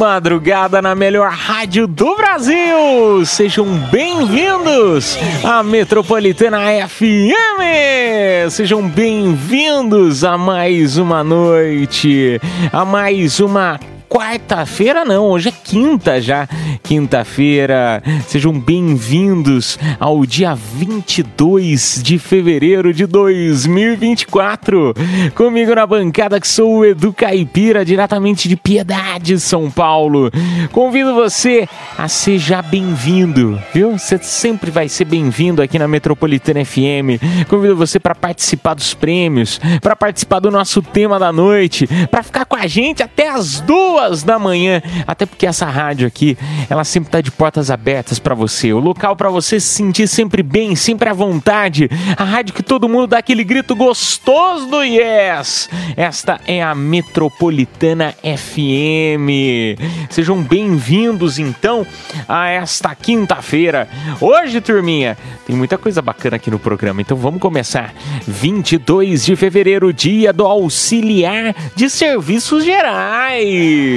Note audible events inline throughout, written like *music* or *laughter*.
Madrugada na melhor rádio do Brasil! Sejam bem-vindos à Metropolitana FM! Sejam bem-vindos a mais uma noite, a mais uma quarta-feira não, hoje é quinta já, quinta-feira. Sejam bem-vindos ao dia 22 de fevereiro de 2024. Comigo na bancada que sou o Edu Caipira, diretamente de Piedade, São Paulo. Convido você a ser já bem-vindo, viu? Você sempre vai ser bem-vindo aqui na Metropolitana FM. Convido você para participar dos prêmios, para participar do nosso tema da noite, para ficar com a gente até as duas da manhã, até porque essa rádio aqui, ela sempre está de portas abertas para você, o local para você se sentir sempre bem, sempre à vontade, a rádio que todo mundo dá aquele grito gostoso do yes. Esta é a Metropolitana FM. Sejam bem-vindos então a esta quinta-feira. Hoje, turminha, tem muita coisa bacana aqui no programa, então vamos começar. 22 de fevereiro, dia do auxiliar de serviços gerais.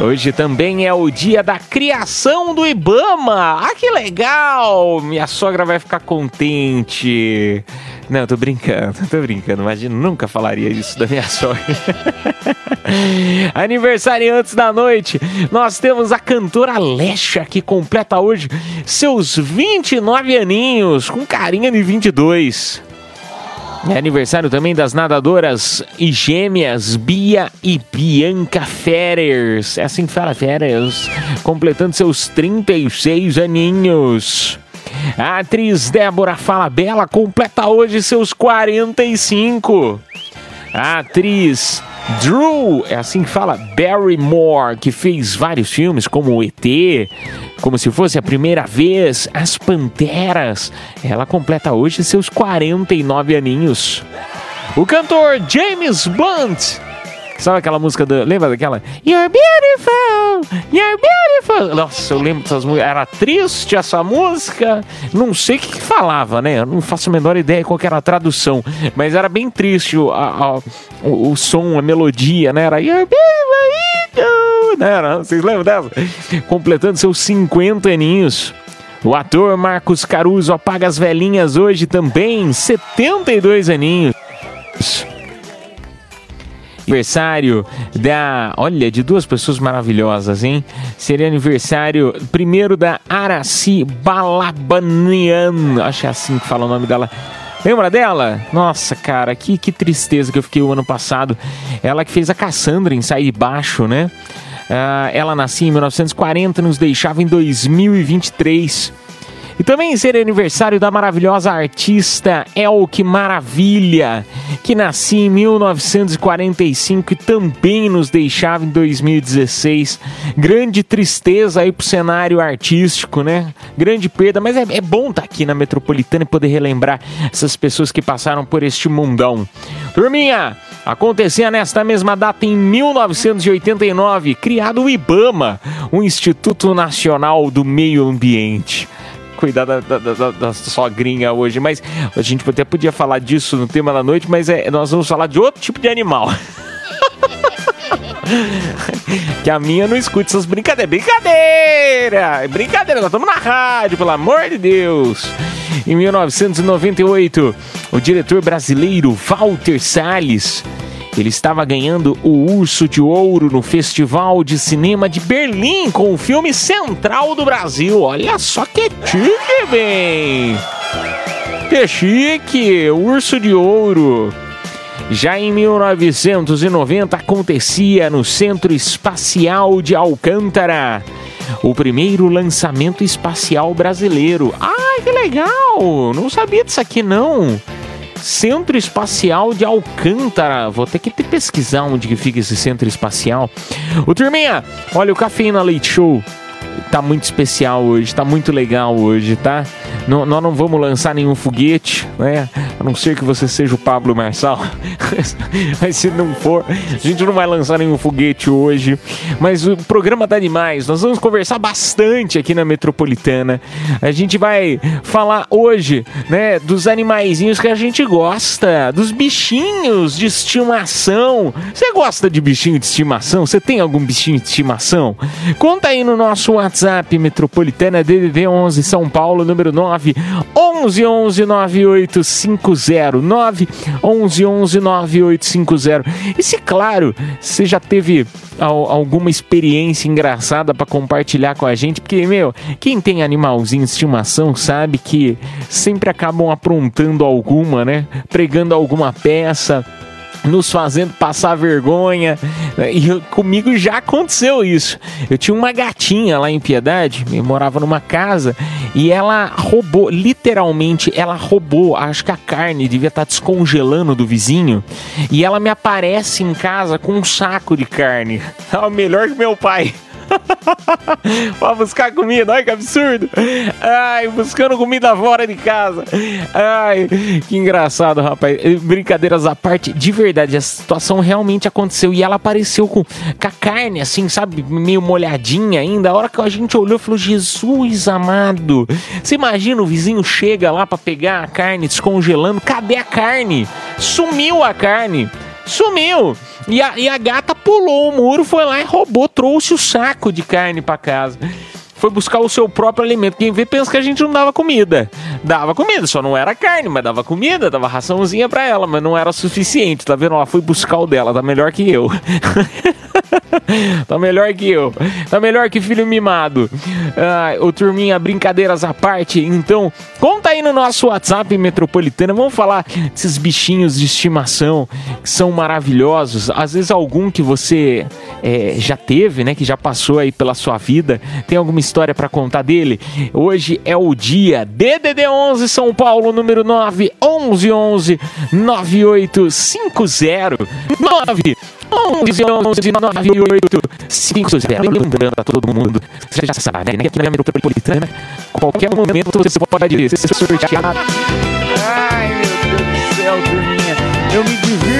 Hoje também é o dia da criação do Ibama. Ah, que legal! Minha sogra vai ficar contente. Não, tô brincando, tô brincando. Imagina, nunca falaria isso da minha *laughs* sogra. Aniversariantes da noite, nós temos a cantora Lesha, que completa hoje seus 29 aninhos, com carinha de 22. É aniversário também das nadadoras e gêmeas Bia e Bianca Ferres. É assim que fala, Ferres. Completando seus 36 aninhos. A atriz Débora Falabella completa hoje seus 45. A atriz Drew, é assim que fala, Barrymore, que fez vários filmes como o ET, como se fosse a primeira vez, As Panteras. Ela completa hoje seus 49 aninhos. O cantor James Blunt. Sabe aquela música do. Lembra daquela? You're beautiful! You're beautiful! Nossa, eu lembro dessas músicas. Era triste essa música. Não sei o que, que falava, né? Eu não faço a menor ideia qual era a tradução. Mas era bem triste o, a- a- o, o som, a melodia, né? Era You're beautiful! Né? Era- Vocês lembram dessa? Completando seus 50 aninhos. O ator Marcos Caruso apaga as velhinhas hoje também, 72 aninhos. Aniversário da. Olha, de duas pessoas maravilhosas, hein? Seria aniversário primeiro da Araci Balabanian. Acho que é assim que fala o nome dela. Lembra dela? Nossa, cara, que, que tristeza que eu fiquei o ano passado. Ela que fez a Cassandra em Sair Baixo, né? Ah, ela nascia em 1940 e nos deixava em 2023. E também seria aniversário da maravilhosa artista Elke Maravilha, que nascia em 1945 e também nos deixava em 2016. Grande tristeza aí pro cenário artístico, né? Grande perda, mas é, é bom estar aqui na Metropolitana e poder relembrar essas pessoas que passaram por este mundão. Turminha, acontecia nesta mesma data em 1989, criado o IBAMA, o Instituto Nacional do Meio Ambiente cuidar da, da, da- da sogrinha hoje, mas a gente até podia falar disso no tema da noite, mas é, nós vamos falar de outro tipo de animal. *laughs* que a minha não escute essas brincadeiras. Brincadeira! Brincadeira, nós estamos na rádio, pelo amor de Deus. Em 1998, o diretor brasileiro Walter Salles ele estava ganhando o Urso de Ouro no Festival de Cinema de Berlim com o filme Central do Brasil. Olha só que tique, bem! Que chique! Urso de ouro. Já em 1990 acontecia no Centro Espacial de Alcântara o primeiro lançamento espacial brasileiro. Ah, que legal! Não sabia disso aqui não. Centro Espacial de Alcântara. Vou ter que te pesquisar onde que fica esse centro espacial. Ô turminha, olha o Cafeína Leite Show. Tá muito especial hoje, tá muito legal hoje, tá? Não- nós não vamos lançar nenhum foguete, né? A não ser que você seja o Pablo Marçal. *laughs* Mas se não for, a gente não vai lançar nenhum foguete hoje. Mas o programa tá demais. Nós vamos conversar bastante aqui na Metropolitana. A gente vai falar hoje, né, dos animaizinhos que a gente gosta, dos bichinhos de estimação. Você gosta de bichinho de estimação? Você tem algum bichinho de estimação? Conta aí no nosso WhatsApp Metropolitana DDD 11 São Paulo, número 9 11 11 9850 9 11 11 9850. E se claro, você já teve al- alguma experiência engraçada para compartilhar com a gente, porque meu, quem tem animalzinho de estimação sabe que sempre acabam aprontando alguma, né? Pregando alguma peça nos fazendo passar vergonha. E comigo já aconteceu isso. Eu tinha uma gatinha lá em Piedade, eu morava numa casa, e ela roubou, literalmente, ela roubou, acho que a carne devia estar descongelando do vizinho, e ela me aparece em casa com um saco de carne. É *laughs* melhor que meu pai. *laughs* pra buscar comida, olha que absurdo. Ai, buscando comida fora de casa. Ai, que engraçado, rapaz. Brincadeiras à parte, de verdade, a situação realmente aconteceu e ela apareceu com, com a carne, assim, sabe, meio molhadinha ainda. A hora que a gente olhou, falou: Jesus amado. Você imagina o vizinho chega lá pra pegar a carne descongelando, cadê a carne? Sumiu a carne. Sumiu! E a, e a gata pulou o muro, foi lá e roubou, trouxe o saco de carne pra casa. Foi buscar o seu próprio alimento. Quem vê pensa que a gente não dava comida. Dava comida, só não era carne, mas dava comida, dava raçãozinha pra ela, mas não era suficiente, tá vendo? Ela foi buscar o dela, tá melhor que eu. *laughs* tá melhor que eu. Tá melhor que filho mimado. Ai, ô turminha, brincadeiras à parte. Então, conta aí no nosso WhatsApp metropolitana. Vamos falar desses bichinhos de estimação que são maravilhosos. Às vezes algum que você é, já teve, né? Que já passou aí pela sua vida. Tem alguma pra contar dele? Hoje é o dia DDD 11 São Paulo, número 9 11 11 9850 9 11 11 98 50. Lembrando a todo mundo, você já sabe, né? Aqui na Metropolitana, qualquer momento você pode ser sorteado.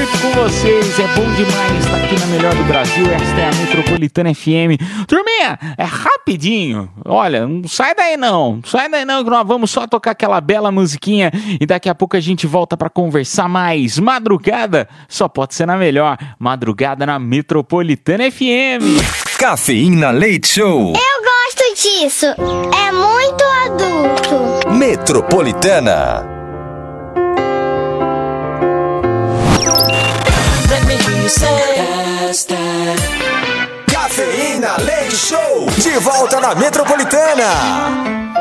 Divirto com vocês. É bom demais estar aqui na melhor do Brasil. Esta é a Metropolitana FM. Turminha, é rapidinho. Olha, não sai daí não. Não sai daí não, que nós vamos só tocar aquela bela musiquinha e daqui a pouco a gente volta para conversar mais. Madrugada só pode ser na melhor. Madrugada na Metropolitana FM. Cafeína Leite Show. Eu gosto disso. É muito adulto. Metropolitana. Cafeína Leite Show. De volta na Metropolitana.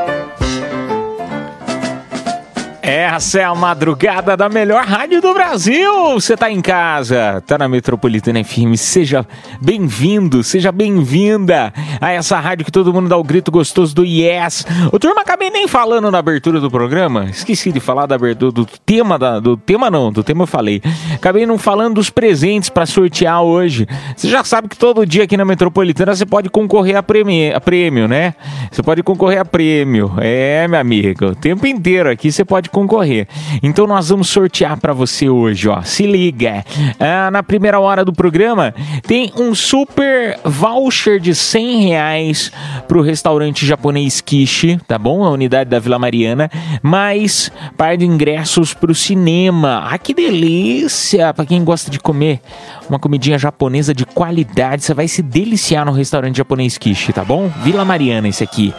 Essa é a madrugada da melhor rádio do Brasil. Você tá em casa, tá na Metropolitana FM. Seja bem-vindo, seja bem-vinda a essa rádio que todo mundo dá o grito gostoso do Yes. O turma acabei nem falando na abertura do programa. Esqueci de falar da abertura do tema da, do tema não, do tema eu falei. Acabei não falando dos presentes pra sortear hoje. Você já sabe que todo dia aqui na Metropolitana você pode concorrer a prêmio, a prêmio, né? Você pode concorrer a prêmio. É, meu amigo, o tempo inteiro aqui você pode concorrer. Então nós vamos sortear pra você hoje, ó. Se liga. Ah, na primeira hora do programa tem um super voucher de 100 reais pro restaurante japonês Kishi, tá bom? A unidade da Vila Mariana, mais par de ingressos pro cinema. Ah, que delícia! Pra quem gosta de comer uma comidinha japonesa de qualidade, você vai se deliciar no restaurante japonês Kishi, tá bom? Vila Mariana esse aqui.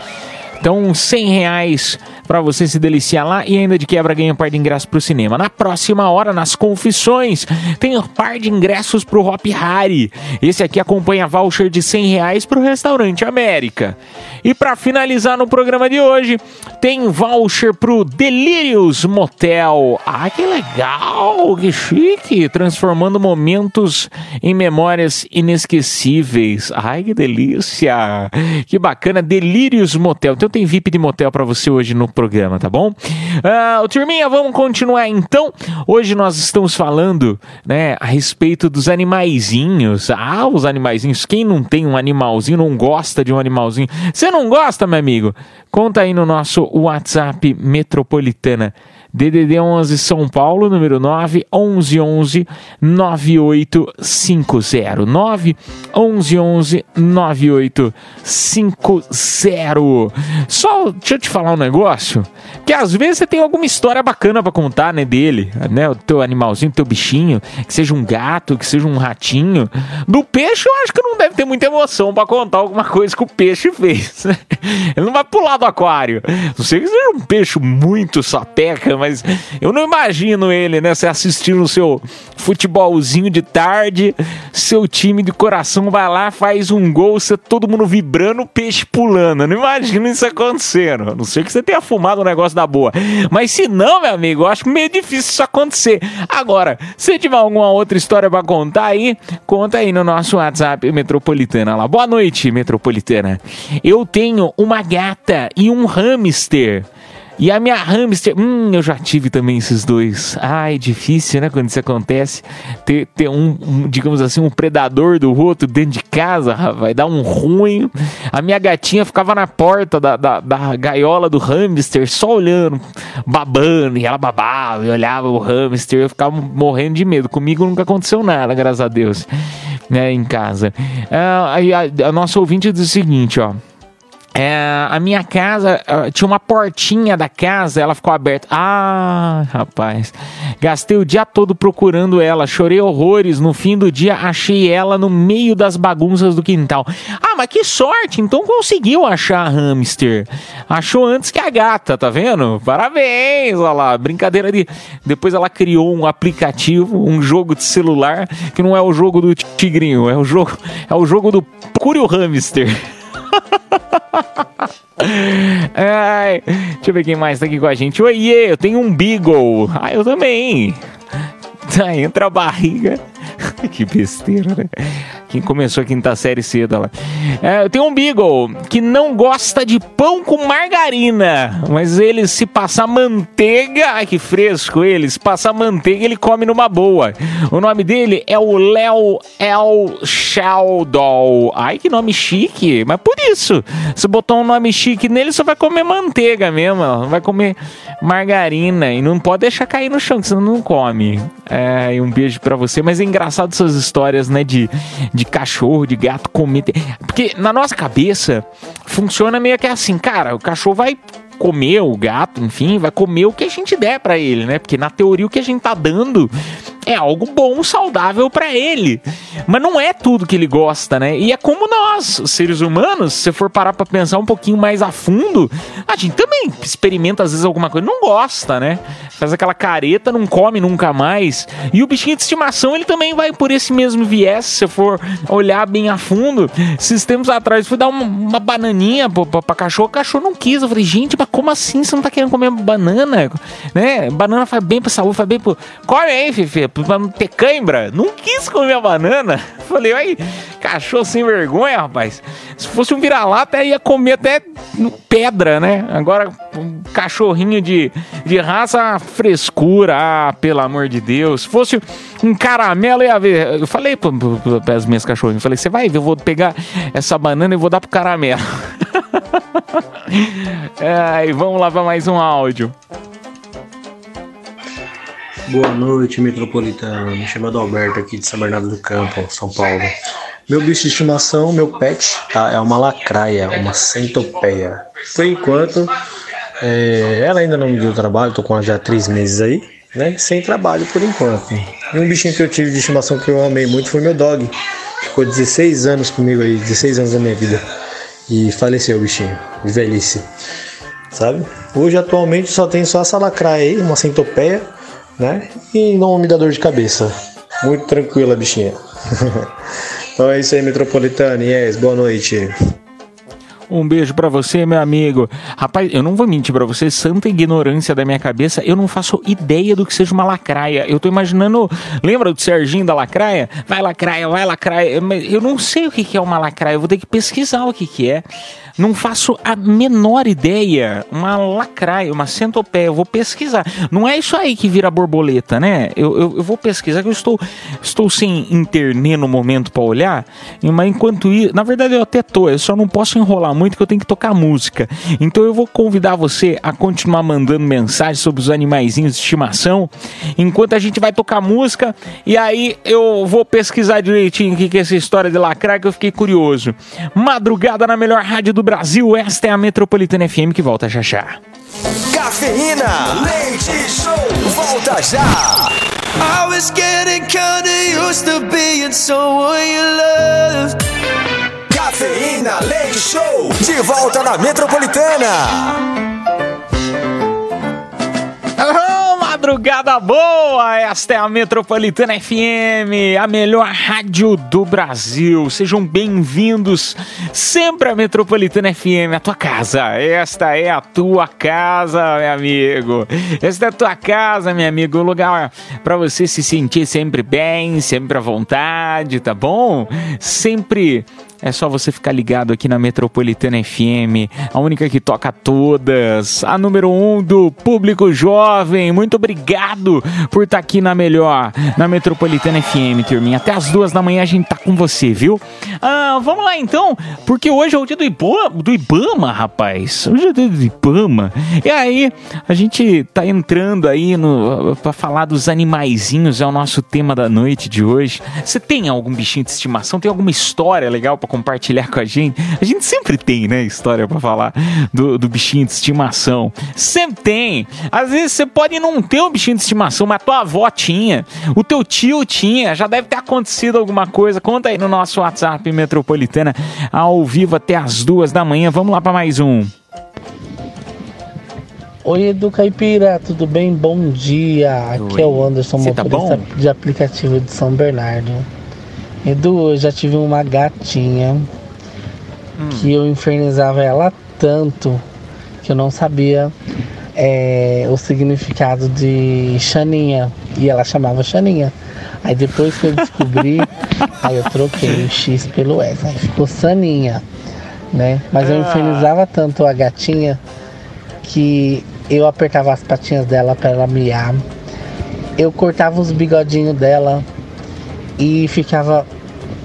Então, 100 reais para você se deliciar lá e ainda de quebra ganha um par de ingressos pro cinema. Na próxima hora, nas confissões, tem um par de ingressos pro Hop Harry. Esse aqui acompanha voucher de 100 reais pro Restaurante América. E para finalizar no programa de hoje, tem voucher pro Delirious Motel. Ah, que legal, que chique, transformando momentos em memórias inesquecíveis. Ai, que delícia. Que bacana, Delirious Motel. Tem VIP de motel para você hoje no programa, tá bom? Ah, turminha, vamos continuar então. Hoje nós estamos falando, né, a respeito dos animaizinhos. Ah, os animaizinhos. Quem não tem um animalzinho, não gosta de um animalzinho. Você não gosta, meu amigo? Conta aí no nosso WhatsApp Metropolitana. DDD 11 São Paulo, número 9 11 11 9850. 9 11 11 9850. Só deixa eu te falar um negócio, que às vezes você tem alguma história bacana pra contar, né, dele, né, o teu animalzinho, teu bichinho, que seja um gato, que seja um ratinho. Do peixe eu acho que não deve ter muita emoção pra contar alguma coisa que o peixe fez, né? Ele não vai pular do aquário. Não sei que seja um peixe muito sapeca, mas eu não imagino ele, né? Você assistindo o seu futebolzinho de tarde, seu time de coração vai lá, faz um gol, você todo mundo vibrando, o peixe pulando. Eu não imagino isso acontecendo. A não sei que você tenha fumado um negócio da boa. Mas se não, meu amigo, eu acho meio difícil isso acontecer. Agora, se tiver alguma outra história pra contar aí, conta aí no nosso WhatsApp Metropolitana lá. Boa noite, Metropolitana. Eu tenho uma gata e um hamster. E a minha hamster, hum, eu já tive também esses dois. Ai, difícil, né? Quando isso acontece. Ter, ter um, um, digamos assim, um predador do outro dentro de casa, vai dar um ruim. A minha gatinha ficava na porta da, da, da gaiola do hamster, só olhando, babando. E ela babava e olhava o hamster. Eu ficava morrendo de medo. Comigo nunca aconteceu nada, graças a Deus, né? Em casa. Ah, aí a, a nossa ouvinte diz o seguinte, ó. É, a minha casa uh, tinha uma portinha da casa, ela ficou aberta. Ah, rapaz, gastei o dia todo procurando ela, chorei horrores. No fim do dia, achei ela no meio das bagunças do quintal. Ah, mas que sorte! Então conseguiu achar a hamster. Achou antes que a gata, tá vendo? Parabéns, olha lá. Brincadeira de. Depois ela criou um aplicativo, um jogo de celular que não é o jogo do tigrinho, é o jogo, é o jogo do Procure o Hamster. *laughs* *laughs* Ai, deixa eu ver quem mais tá aqui com a gente. Oiê, eu tenho um Beagle. Ah, eu também. Tá, entra a barriga. *laughs* que besteira, né? Quem começou a quinta série cedo lá. É, eu tenho um Beagle que não gosta de pão com margarina, mas ele se passar manteiga, ai que fresco ele, se passar manteiga ele come numa boa. O nome dele é o Léo El Sheldon. Ai que nome chique, mas por isso, se botar um nome chique nele, só vai comer manteiga mesmo, vai comer margarina e não pode deixar cair no chão, que senão não come. É, um beijo pra você, mas é engraçado essas histórias, né, de, de cachorro, de gato comer. Porque na nossa cabeça funciona meio que assim, cara, o cachorro vai comer o gato, enfim, vai comer o que a gente der pra ele, né? Porque na teoria o que a gente tá dando é algo bom, saudável pra ele. Mas não é tudo que ele gosta, né? E é como nós, seres humanos, se for parar pra pensar um pouquinho mais a fundo, a gente também experimenta às vezes alguma coisa, não gosta, né? Faz aquela careta, não come nunca mais. E o bichinho de estimação, ele também vai por esse mesmo viés, se for olhar bem a fundo. Esses tempos atrás, fui dar uma, uma bananinha pra, pra, pra cachorro, o cachorro não quis. Eu falei, gente, mas como assim você não tá querendo comer banana? Né? Banana faz bem pra saúde, faz bem pro. Come aí, Fifi, pra não ter cãibra. Não quis comer a banana. *laughs* Falei, ai, cachorro sem vergonha, rapaz. Se fosse um vira-lata, ia comer até pedra, né? Agora, um cachorrinho de, de raça, frescura. Ah, pelo amor de Deus. Se fosse um caramelo, ia ver. Eu falei para as minhas cachorrinhas, falei, você vai ver, eu vou pegar essa banana e vou dar pro caramelo. Ai, *laughs* vamos lá para mais um áudio. Boa noite, metropolitano. Me chamo Adalberto aqui de São Bernardo do Campo, São Paulo. Meu bicho de estimação, meu pet, tá? É uma lacraia, uma centopeia. Por enquanto, é, ela ainda não me deu trabalho, tô com ela já há três meses aí, né? Sem trabalho por enquanto. E um bichinho que eu tive de estimação que eu amei muito foi meu dog. Ficou 16 anos comigo aí, 16 anos da minha vida. e faleceu o bichinho, de velhice, sabe? Hoje, atualmente, só tem só essa lacraia aí, uma centopeia, né? E não me dá dor de cabeça. Muito tranquila, bichinha. *laughs* então é isso aí, Metropolitana. Yes, boa noite. Um beijo pra você, meu amigo. Rapaz, eu não vou mentir pra você, santa ignorância da minha cabeça, eu não faço ideia do que seja uma lacraia. Eu tô imaginando, lembra do Serginho da lacraia? Vai lacraia, vai lacraia. Eu não sei o que é uma lacraia, eu vou ter que pesquisar o que é. Não faço a menor ideia. Uma lacraia, uma centopeia, eu vou pesquisar. Não é isso aí que vira borboleta, né? Eu, eu, eu vou pesquisar, que eu estou, estou sem internet no momento pra olhar. Mas enquanto isso, na verdade eu até tô, eu só não posso enrolar muito que eu tenho que tocar música. Então eu vou convidar você a continuar mandando mensagens sobre os animaizinhos de estimação, enquanto a gente vai tocar música. E aí eu vou pesquisar direitinho o que que é essa história de lacraia, que eu fiquei curioso. Madrugada na melhor rádio do Brasil, esta é a Metropolitana FM que volta já já. Cafeína, leite show, volta já. I was getting kinda used to being someone you loved. Cafeína, leite show, de volta na Metropolitana. Alô, madrugada boa! Esta é a Metropolitana FM, a melhor rádio do Brasil. Sejam bem-vindos sempre à Metropolitana FM, a tua casa. Esta é a tua casa, meu amigo. Esta é a tua casa, meu amigo. O lugar para você se sentir sempre bem, sempre à vontade, tá bom? Sempre é só você ficar ligado aqui na Metropolitana FM, a única que toca todas, a número um do público jovem. Muito obrigado por estar aqui na melhor, na Metropolitana FM, turminha. Até as duas da manhã a gente tá com você, viu? Ah, vamos lá então, porque hoje é o dia do Ibama, do Ibama rapaz. Hoje é o dia do Ibama. E aí, a gente tá entrando aí no para falar dos animaizinhos, é o nosso tema da noite de hoje. Você tem algum bichinho de estimação? Tem alguma história legal para compartilhar com a gente? A gente sempre tem, né, história para falar do, do bichinho de estimação. Sempre tem. Às vezes você pode não ter um bichinho de estimação, mas tua avó tinha, o teu tio tinha, já deve ter acontecido alguma coisa. Conta aí no nosso WhatsApp Metropolitana ao vivo até as duas da manhã. Vamos lá para mais um. Oi, Edu Caipira, tudo bem? Bom dia. Aqui Oi. é o Anderson, Cê tá motorista bom? de aplicativo de São Bernardo. Edu, eu já tive uma gatinha Hum. que eu infernizava ela tanto que eu não sabia é, o significado de Xaninha. E ela chamava Xaninha. Aí depois que eu descobri, *laughs* aí eu troquei o X pelo S. Aí ficou Saninha, né? Mas eu Ah. infernizava tanto a gatinha que eu apertava as patinhas dela para ela miar. Eu cortava os bigodinhos dela e ficava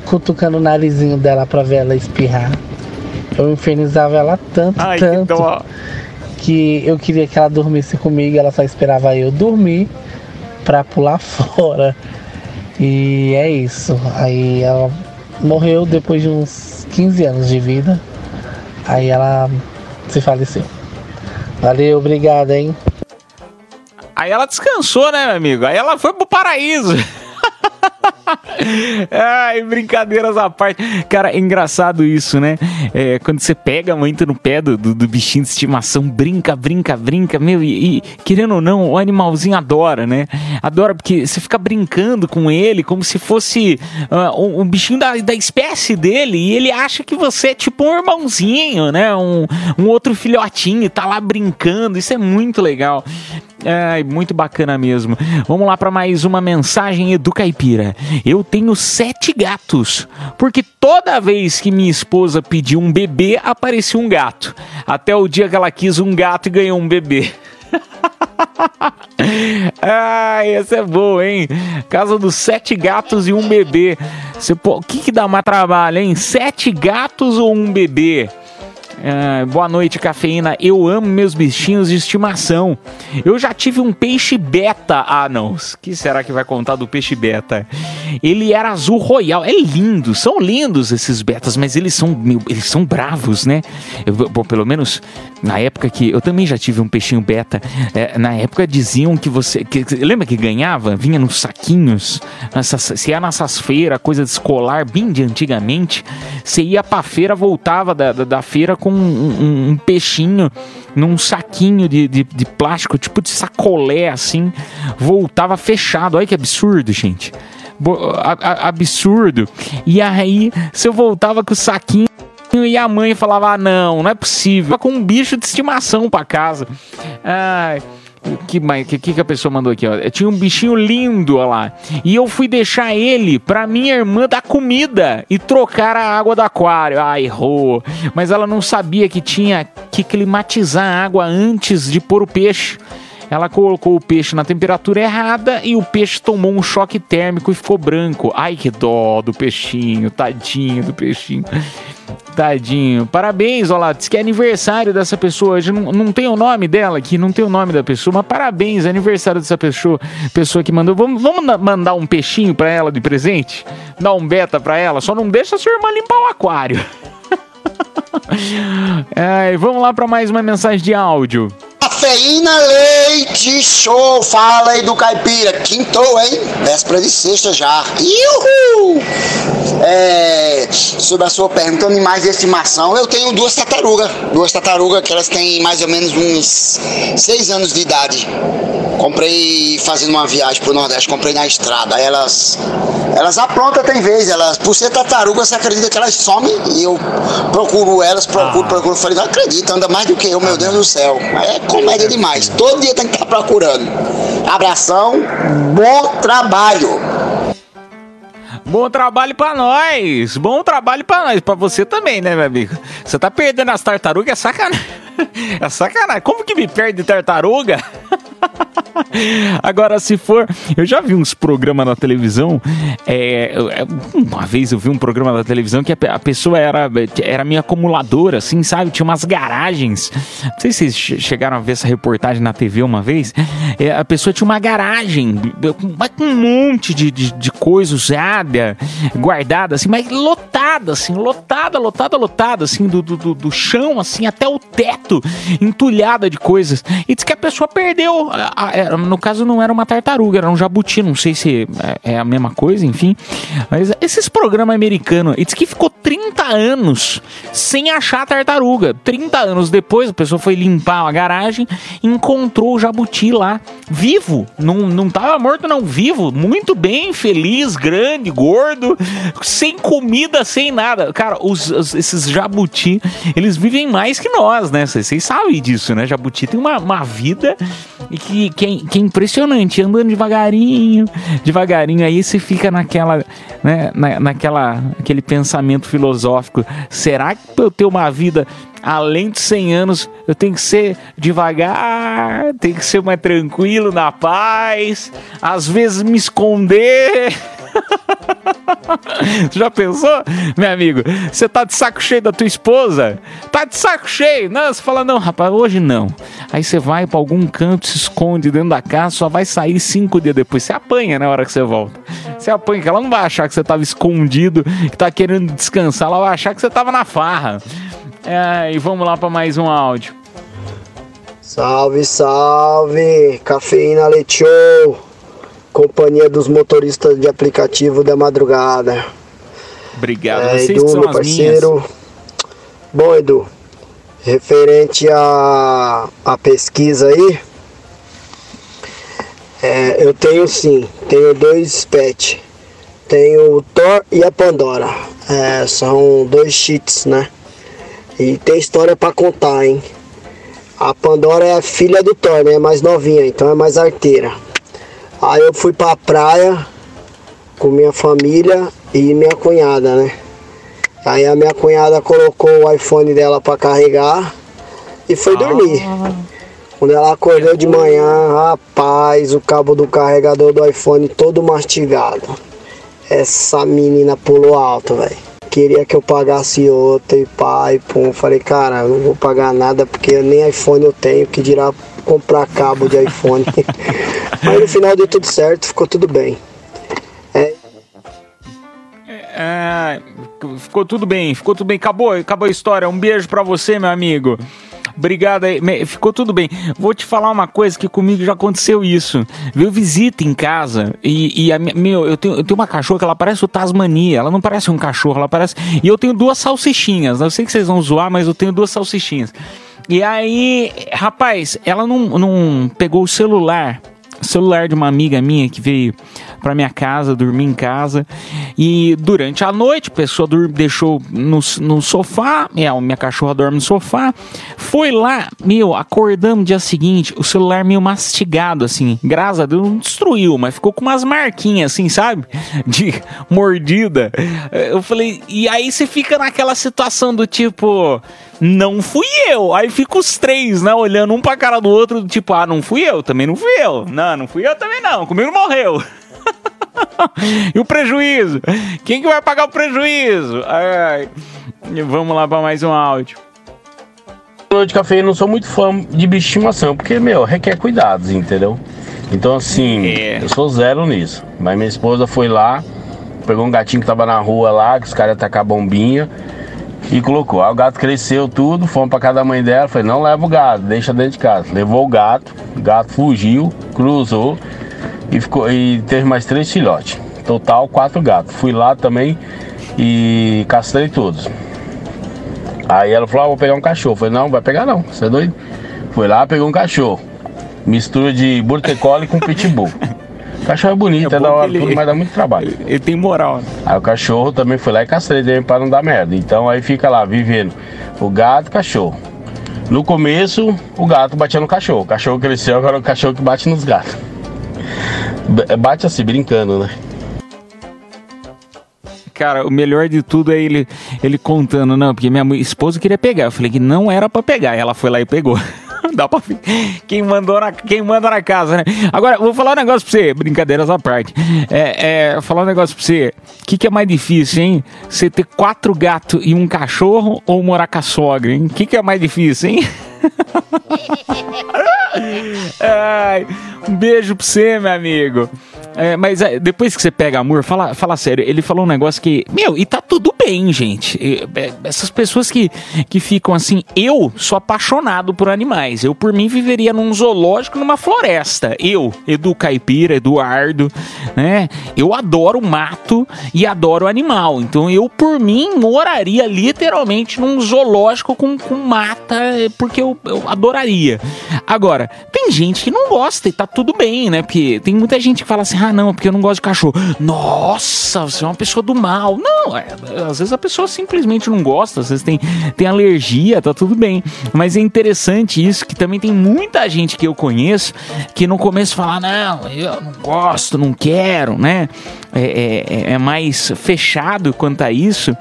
cutucando o narizinho dela para ver ela espirrar. Eu infernizava ela tanto, Ai, que tanto dó. que eu queria que ela dormisse comigo, ela só esperava eu dormir pra pular *laughs* fora. E é isso. Aí ela morreu depois de uns 15 anos de vida. Aí ela se faleceu. Valeu, obrigado, hein? Aí ela descansou, né, meu amigo? Aí ela foi pro paraíso. *laughs* *laughs* Ai, brincadeiras à parte. Cara, é engraçado isso, né? É, quando você pega muito no pé do, do, do bichinho de estimação, brinca, brinca, brinca, meu, e, e, querendo ou não, o animalzinho adora, né? Adora porque você fica brincando com ele como se fosse ah, um, um bichinho da, da espécie dele e ele acha que você é tipo um irmãozinho, né? Um, um outro filhotinho tá lá brincando. Isso é muito legal. É, muito bacana mesmo. Vamos lá para mais uma mensagem Edu Eu tenho sete gatos, porque toda vez que minha esposa pediu um bebê, aparecia um gato. Até o dia que ela quis um gato e ganhou um bebê. *laughs* ah, esse é bom, hein? Casa dos sete gatos e um bebê. O que, que dá mais trabalho, hein? Sete gatos ou um bebê? Ah, boa noite, cafeína. Eu amo meus bichinhos de estimação. Eu já tive um peixe beta. Ah, não. Que será que vai contar do peixe beta? Ele era azul royal. É lindo. São lindos esses betas, mas eles são, eles são bravos, né? Eu, bom, pelo menos na época que eu também já tive um peixinho beta. é, na época diziam que você, que- lembra que ganhava? Vinha nos saquinhos. Nessas, se é nessas feiras, coisa de escolar, bem de antigamente. Você ia pra feira, voltava da, da, da feira com um, um- um peixinho num saquinho de, de, de plástico, tipo de sacolé, assim. Voltava fechado. Olha que absurdo, gente. Bo- a- a- absurdo. E aí, você voltava com o saquinho e a mãe falava: ah, não, não é possível. Com um bicho de estimação pra casa. Ai. Que, mais- que, que a pessoa mandou aqui, ó? Tinha um bichinho lindo, ó lá. E eu fui deixar ele pra minha irmã dar comida e trocar a água do aquário. Ah, errou. Mas ela não sabia que tinha que climatizar a água antes de pôr o peixe. Ela colocou o peixe na temperatura errada e o peixe tomou um choque térmico e ficou branco. Ai, que dó do peixinho, tadinho do peixinho. Tadinho. Parabéns, olha lá. Diz que é aniversário dessa pessoa. Hoje não, não tem o nome dela aqui, não tem o nome da pessoa, mas parabéns, é aniversário dessa pessoa. Pessoa que mandou. Vamos, vamos mandar um peixinho pra ela de presente? Dar um beta pra ela? Só não deixa a sua irmã limpar o aquário. *laughs* Ai, vamos lá pra mais uma mensagem de áudio. Cafeína Leite Show, fala aí do caipira, quintou, hein? Véspera de sexta já. Iuhu! É, sobre a sua pergunta, animais de estimação, eu tenho duas tartarugas. Duas tartarugas que elas têm mais ou menos uns seis anos de idade. Comprei fazendo uma viagem pro Nordeste, comprei na estrada. Elas, elas aprontam tem vez, elas, por ser tartaruga, você acredita que elas somem e eu procuro elas, procuro, procuro. Falei, não acredito, anda mais do que eu, meu Deus do céu. É comédia demais. Todo dia tem que estar procurando. Abração, bom trabalho. Bom trabalho pra nós! Bom trabalho pra nós, pra você também, né, meu amigo? Você tá perdendo as tartarugas, é sacanagem. *laughs* É sacanagem. Como que me perde tartaruga? *laughs* *laughs* Agora, se for. Eu já vi uns programas na televisão. é, é, uma vez eu vi um programa na televisão que a, pe- a pessoa era, era minha acumuladora, assim, sabe? Tinha umas garagens. Não sei se vocês che- chegaram a ver essa reportagem na TV uma vez. É, a pessoa tinha uma garagem, com um monte de, de, de coisa usada, guardada, assim, mas lotada, assim, lotada, lotada, lotada, assim, do, do- do chão, assim, até o teto, entulhada de coisas. E diz que a pessoa perdeu. A- a- era- no caso, não era uma tartaruga, era um jabuti, não sei se é, é a mesma coisa, enfim. Mas esses programas americanos, diz que ficou 30 anos sem achar a tartaruga. 30 anos depois, a pessoa foi limpar a garagem, encontrou o jabuti lá, vivo. Não, não tava morto, não, vivo. Muito bem, feliz, grande, gordo, sem comida, sem nada. Cara, os, os- esses jabuti, eles vivem mais que nós, né? Vocês sabem disso, né? Jabuti tem uma, uma vida que, que, é, que é impressionante, andando devagarinho, devagarinho. Aí você fica naquela, né? Na, naquela, aquele pensamento filosófico. Será que eu ter uma vida além de 100 anos, eu tenho que ser devagar, tenho que ser mais tranquilo, na paz, às vezes me esconder. *laughs* *laughs* Já pensou, meu amigo? Você tá de saco cheio da tua esposa? Tá de saco cheio? Não, você fala, não, rapaz, hoje não. Aí você vai pra algum canto, se esconde dentro da casa, só vai sair cinco dias depois. Você apanha na hora que você volta. Você apanha, que ela não vai achar que você tava escondido, que tá querendo descansar, ela vai achar que você tava na farra. É, e vamos lá pra mais um áudio. Salve, salve! Cafeína Leite Show! Companhia dos motoristas de aplicativo da madrugada. Obrigado. É, Vocês Edu, meu parceiro. minhas. Bom, Edu, referente à a, pesquisa aí, é, eu tenho sim, tenho dois pets. Tenho o Thor e a Pandora. É, são dois cheats, né? E tem história pra contar, hein? A Pandora é a filha do Thor, né? É mais novinha, então é mais arteira. Aí eu fui pra praia com minha família e minha cunhada, né? Aí a minha cunhada colocou o iPhone dela pra carregar e foi dormir. Quando ela acordou de manhã, rapaz, o cabo do carregador do iPhone todo mastigado. Essa menina pulou alto, velho. Queria que eu pagasse outra e pai, pum. Falei, cara, eu não vou pagar nada porque nem iPhone eu tenho, que dirá comprar cabo de iPhone. *laughs* Mas no final deu tudo certo, ficou tudo bem. É, ficou tudo bem, ficou tudo bem. Acabou, acabou a história. Um beijo pra você, meu amigo. Obrigado aí. Ficou tudo bem. Vou te falar uma coisa que comigo já aconteceu isso. Veio visita em casa e, e a meu, eu tenho, eu tenho uma cachorra que ela parece o Tasmania. Ela não parece um cachorro, ela parece. E eu tenho duas salsichinhas. Eu sei que vocês vão zoar, mas eu tenho duas salsichinhas. E aí, rapaz, ela não, não pegou o celular. Celular de uma amiga minha que veio pra minha casa, dormir em casa. E durante a noite, a pessoa deixou no, no sofá, minha, minha cachorra dorme no sofá. Foi lá, meu, acordamos no dia seguinte, o celular meio mastigado, assim. Graças a Deus não destruiu, mas ficou com umas marquinhas, assim, sabe? *laughs* De mordida. Eu falei, e aí você fica naquela situação do tipo. Não fui eu. Aí fica os três, né? Olhando um pra cara do outro, tipo, ah, não fui eu, também não fui eu. Não, não fui eu também não. Comigo morreu. *laughs* e o prejuízo? Quem que vai pagar o prejuízo? Ai, ai. Vamos lá pra mais um áudio. Noite, café. Eu não sou muito fã de bicho de estimação, porque, meu, requer cuidados, entendeu? Então, assim, eu sou zero nisso. Mas minha esposa foi lá, pegou um gatinho que tava na rua lá, que os caras iam tacar bombinha, e colocou. Aí o gato cresceu tudo, fomos pra casa da mãe dela, falei, não leva o gato, deixa dentro de casa. Levou o gato, o gato fugiu, cruzou e, ficou, e teve mais três filhotes. Total, quatro gatos. Fui lá também e castrei todos. Aí ela falou, ah, vou pegar um cachorro. Falei, não, vai pegar não, você é doido? Foi lá, pegou um cachorro. Mistura de Border Collie com Pitbull. *laughs* O cachorro é bonito, é, bom da hora, ele- tudo, mas dá muito trabalho. Ele tem moral. né? Aí o cachorro também foi lá e castrei também pra não dar merda. Então aí fica lá, vivendo o gato e o cachorro. No começo, o gato batia no cachorro. O cachorro cresceu, agora é o cachorro que bate nos gatos. B- Bate assim, brincando, né? Cara, o melhor de tudo é ele, ele contando, não, porque minha esposa queria pegar. Eu falei que não era pra pegar. Ela foi lá e pegou. *laughs* *laughs* Dá pra quem mandou na, quem manda na casa, né? Agora, vou falar um negócio pra você, brincadeiras à parte. É, é, falar um negócio pra você. O que, que é mais difícil, hein? Você ter quatro gatos e um cachorro ou morar com a sogra, hein? O que, que é mais difícil, hein? *laughs* Um beijo pra você, meu amigo. É, mas é, depois que você pega amor, fala, fala sério, ele falou um negócio que. Meu, e tá tudo bem, gente. É, essas pessoas que, que ficam assim. Eu sou apaixonado por animais. Eu, por mim, viveria num zoológico, numa floresta. Eu, Edu Caipira, Eduardo, né? Eu adoro mato e adoro animal. Então, eu, por mim, moraria literalmente num zoológico com, com mata, porque eu, eu adoraria. Agora, tem gente que não gosta e tá tudo bem, né? Porque tem muita gente que fala assim: ah, não, porque eu não gosto de cachorro. Nossa, você é uma pessoa do mal. Não, é, às vezes a pessoa simplesmente não gosta, às vezes tem, tem alergia, tá tudo bem. Mas é interessante isso, que também tem muita gente que eu conheço que no começo fala: não, eu não gosto, não quero, né? É, é- é mais fechado quanto a isso.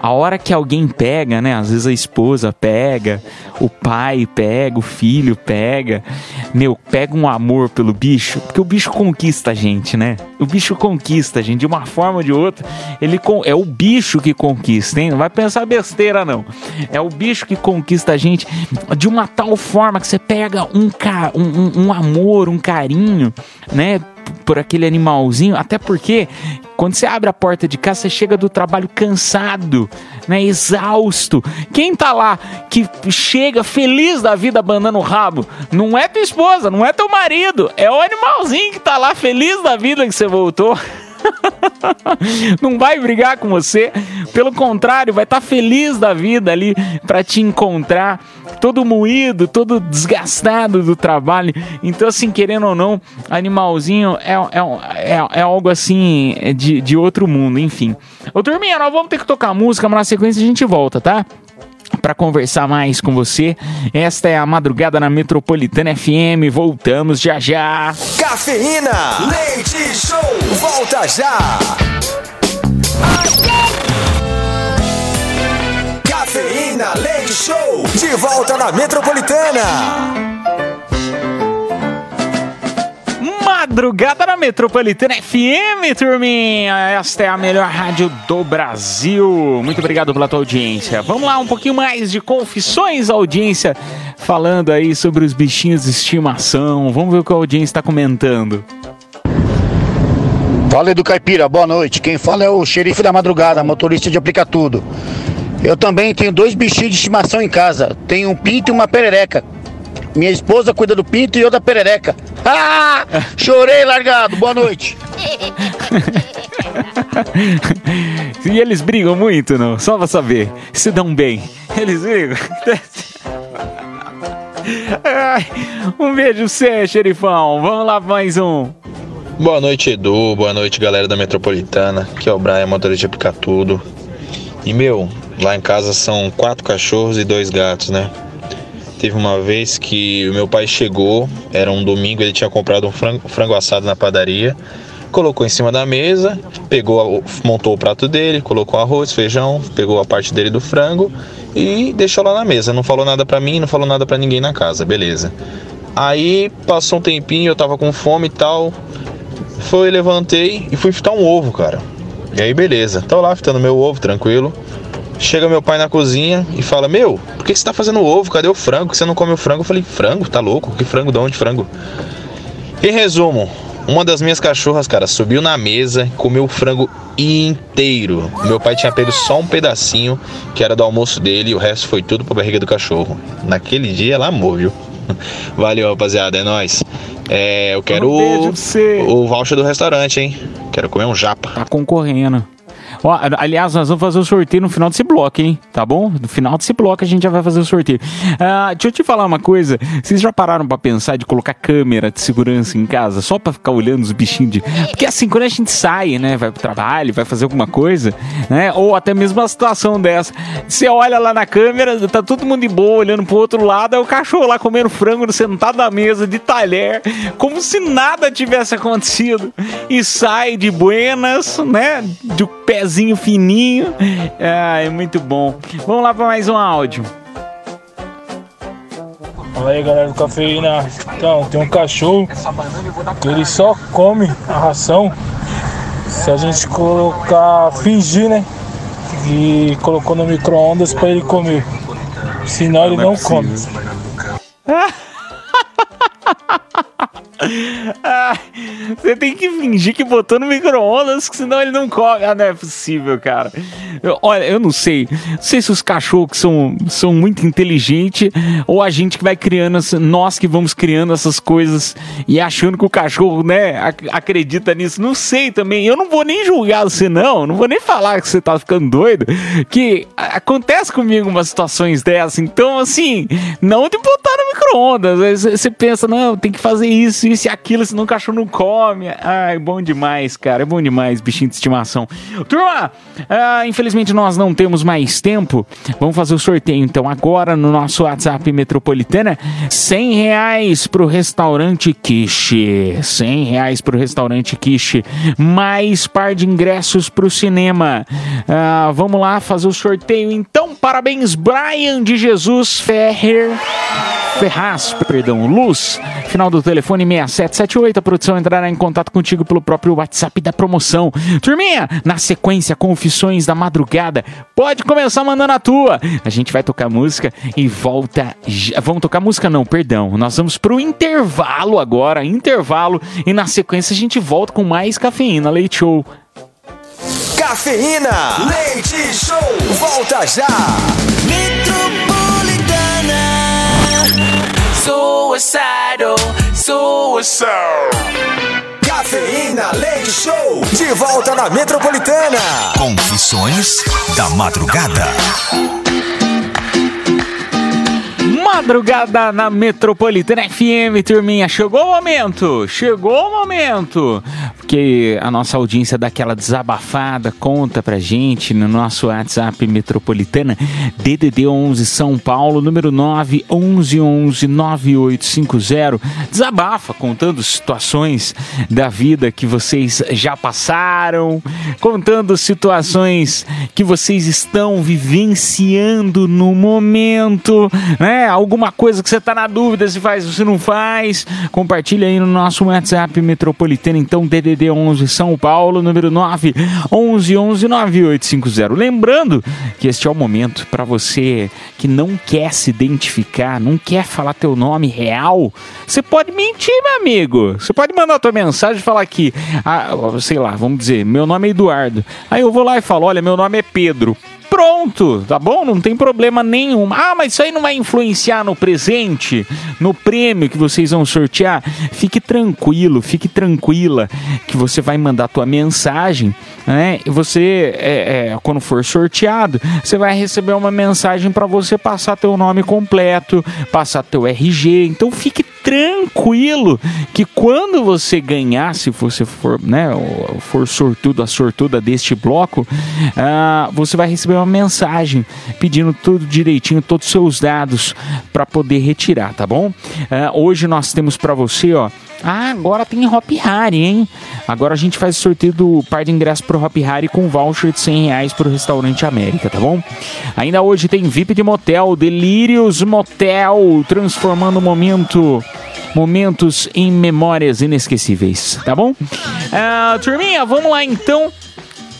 A hora que alguém pega, né? Às vezes a esposa pega, o pai pega, o filho pega. Meu, pega um amor pelo bicho, porque o bicho conquista a gente, né? O bicho conquista a gente de uma forma ou de outra. Ele é o bicho que conquista, hein? Não vai pensar besteira, não. É o bicho que conquista a gente de uma tal forma que você pega um, ca- um, um- um amor, um carinho, né? por aquele animalzinho, até porque quando você abre a porta de casa, você chega do trabalho cansado, né, exausto. Quem tá lá que chega feliz da vida abanando o rabo, não é tua esposa, não é teu marido, é o animalzinho que tá lá feliz da vida que você voltou. *laughs* *laughs* não vai brigar com você, pelo contrário, vai estar feliz da vida ali para te encontrar, todo moído, todo desgastado do trabalho. Então, assim, querendo ou não, animalzinho é, é, é, é algo assim de, de outro mundo, enfim. Ô, turminha, nós vamos ter que tocar música, mas na sequência a gente volta, tá? Para conversar mais com você, esta é a madrugada na Metropolitana FM. Voltamos já já. Cafeína, leite show, volta já. Cafeína, leite show, de volta na Metropolitana. Madrugada na Metropolitana FM, turminha. Esta é a melhor rádio do Brasil. Muito obrigado pela tua audiência. Vamos lá, um pouquinho mais de confissões, audiência, falando aí sobre os bichinhos de estimação. Vamos ver o que a audiência está comentando. Fala Edu Caipira, boa noite. Quem fala é o xerife da madrugada, motorista de aplica tudo. Eu também tenho dois bichinhos de estimação em casa. Tenho um pinto e uma perereca. Minha esposa cuida do pinto e eu da perereca. Ah! *laughs* Chorei largado. Boa noite. *laughs* e eles brigam muito, não? Só pra saber. Se dão bem. Eles brigam. Ai, *laughs* um beijo pra você, xerifão. Vamos lá pra mais um. Boa noite, Edu. Boa noite, galera da Metropolitana. Aqui é o Brian, motorista de Picar Tudo. E, meu, lá em casa são quatro cachorros e dois gatos, né? Teve uma vez que o meu pai chegou, era um domingo, ele tinha comprado um frango, frango assado na padaria, colocou em cima da mesa, pegou, montou o prato dele, colocou arroz, feijão, pegou a parte dele do frango e deixou lá na mesa. Não falou nada pra mim, não falou nada pra ninguém na casa, beleza. Aí passou um tempinho, eu tava com fome e tal. Foi, levantei e fui fritar um ovo, cara. E aí, beleza. Tô lá fritando meu ovo, tranquilo. Chega meu pai na cozinha e fala: Meu, por que você tá fazendo ovo? Cadê o frango? Você não come o frango? Eu falei: Frango? Tá louco? Que frango? De onde frango? Em resumo, uma das minhas cachorras, cara, subiu na mesa e comeu o frango inteiro. Meu pai tinha pego só um pedacinho, que era do almoço dele, e o resto foi tudo pra barriga do cachorro. Naquele dia ela amou, viu? *laughs* Valeu, rapaziada, é nóis. É, eu quero Um o, o voucher do restaurante, hein? Quero comer um japa. Tá concorrendo. Ó, aliás, nós vamos fazer o sorteio no final desse bloco, hein? Tá bom? No final desse bloco a gente já vai fazer o sorteio. Ah, deixa eu te falar uma coisa. Vocês já pararam pra pensar de colocar câmera de segurança em casa só pra ficar olhando os bichinhos de. Porque assim, quando a gente sai, né? Vai pro trabalho, vai fazer alguma coisa, né? Ou até mesmo uma situação dessa. Você olha lá na câmera, tá todo mundo de boa olhando pro outro lado, é o cachorro lá comendo frango sentado na mesa de talher, como se nada tivesse acontecido. E sai de buenas, né? De pezinho fininho. Ah, é muito bom. Vamos lá para mais um áudio. Fala aí galera do Cafeína. Então, tem um cachorro que ele só come a ração se a gente colocar, fingir, né? E colocou no micro-ondas pra ele comer. Senão ele não come. *laughs* Ah, você tem que fingir que botou no micro-ondas, senão ele não come. Ah, não é possível, cara. Eu- olha, eu não sei. Não sei se os cachorros são, são muito inteligentes ou a gente que vai criando, nós que vamos criando essas coisas e achando que o cachorro, né, ac- acredita nisso. Não sei também. Eu não vou nem julgar você, não. Não vou nem falar que você tá ficando doido. Que acontece comigo umas situações dessas. Então, assim, não de botar no micro-ondas. Você pensa, não, tem que fazer isso, isso e aquilo, senão o cachorro não come. Ai, bom demais, cara. É bom demais, bichinho de estimação. Turma, ah, infelizmente nós não temos mais tempo. Vamos fazer o sorteio, então, agora no nosso WhatsApp Metropolitana. 100 reais pro restaurante Quiche. 100 reais pro restaurante Quiche. Mais par de ingressos pro cinema. Ah, vamos lá fazer o sorteio, então. Parabéns, Brian de Jesus Ferrer. Ferraz, perdão, Luz, final do telefone 6778. A produção entrará em contato contigo pelo próprio WhatsApp da promoção. Turminha, na sequência, confissões da madrugada. Pode começar mandando a tua. A gente vai tocar música e volta. já- Vamos tocar música, não, perdão. Nós vamos pro intervalo agora, intervalo. E na sequência a gente volta com mais cafeína, leite show. Cafeína, leite show, volta já. Suicidal, suicidal. Cafeína, leite show, de volta na Metropolitana. Confissões da madrugada. Madrugada na Metropolitana FM, turminha. Chegou o momento, chegou o momento. Porque a nossa audiência dá aquela desabafada, conta pra gente no nosso WhatsApp Metropolitana, DDD 11 São Paulo, número 9 11 11 9850. Desabafa contando situações da vida que vocês já passaram, contando situações que vocês estão vivenciando no momento, né? Alguma coisa que você tá na dúvida se faz ou se não faz. Compartilha aí no nosso WhatsApp Metropolitana, então DDD 11 São Paulo, número 9 11 11 9850. Lembrando que este é o momento para você que não quer se identificar, não quer falar teu nome real. Você pode mentir, meu amigo. Você pode mandar tua mensagem e falar aqui, ah, sei lá, vamos dizer, meu nome é Eduardo. Aí eu vou lá e falo, olha, meu nome é Pedro. Pronto, tá bom? Não tem problema nenhum. Ah, mas isso aí não vai influenciar no presente, no prêmio que vocês vão sortear? Fique tranquilo, fique tranquila que você vai mandar tua mensagem, né? E você, é, é, quando for sorteado, você vai receber uma mensagem para você passar teu nome completo, passar teu RG. Então fique tranquilo que quando você ganhar, se você for, né, for sortudo, a sortuda deste bloco, ah, você vai receber uma mensagem pedindo tudo direitinho, todos os seus dados para poder retirar, tá bom? Ah, hoje nós temos para você, ó. Ah, agora tem Hop Harry, hein? Agora a gente faz o sorteio do par de ingressos pro Hop Harry com voucher de 100 reais pro Restaurante América, tá bom? Ainda hoje tem VIP de motel, Delírios Motel, transformando o momento momentos em memórias inesquecíveis, tá bom? Ah, turminha, vamos lá então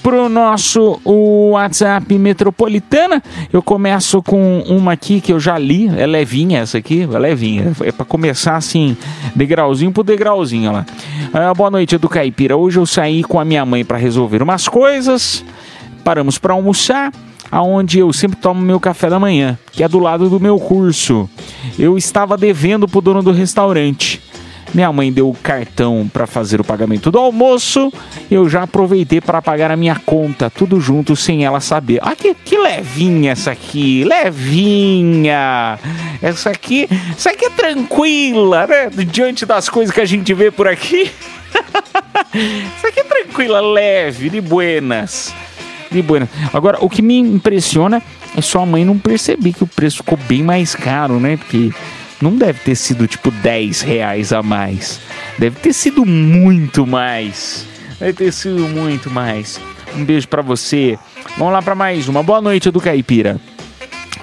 pro nosso WhatsApp Metropolitana. Eu começo com uma aqui que eu já li, é levinha essa aqui, é levinha. É para começar assim, degrauzinho por degrauzinho lá. Ah, boa noite, Edu Caipira. Hoje eu saí com a minha mãe para resolver umas coisas. Paramos para almoçar aonde eu sempre tomo meu café da manhã, que é do lado do meu curso. Eu estava devendo pro dono do restaurante. Minha mãe deu o cartão para fazer o pagamento do almoço. Eu já aproveitei para pagar a minha conta, tudo junto sem ela saber. Ah, que, que levinha essa aqui, levinha. Essa aqui, essa aqui é tranquila, né? Diante das coisas que a gente vê por aqui. *laughs* essa aqui é tranquila, leve, de buenas de buena. Agora, o que me impressiona é sua mãe não perceber que o preço ficou bem mais caro, né? Porque não deve ter sido tipo 10 reais a mais. Deve ter sido muito mais. Deve ter sido muito mais. Um beijo para você. Vamos lá para mais uma. Boa noite, do Caipira.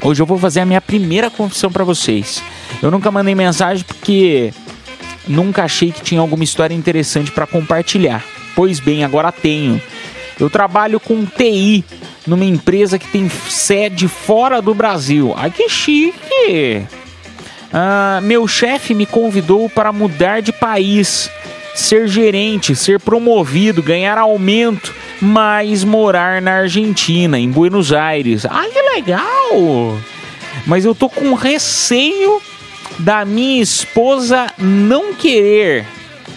Hoje eu vou fazer a minha primeira confissão para vocês. Eu nunca mandei mensagem porque nunca achei que tinha alguma história interessante para compartilhar. Pois bem, agora tenho. Eu trabalho com TI numa empresa que tem sede fora do Brasil. Ai que chique! Ah, meu chefe me convidou para mudar de país, ser gerente, ser promovido, ganhar aumento, mas morar na Argentina, em Buenos Aires. Ai que legal! Mas eu tô com receio da minha esposa não querer.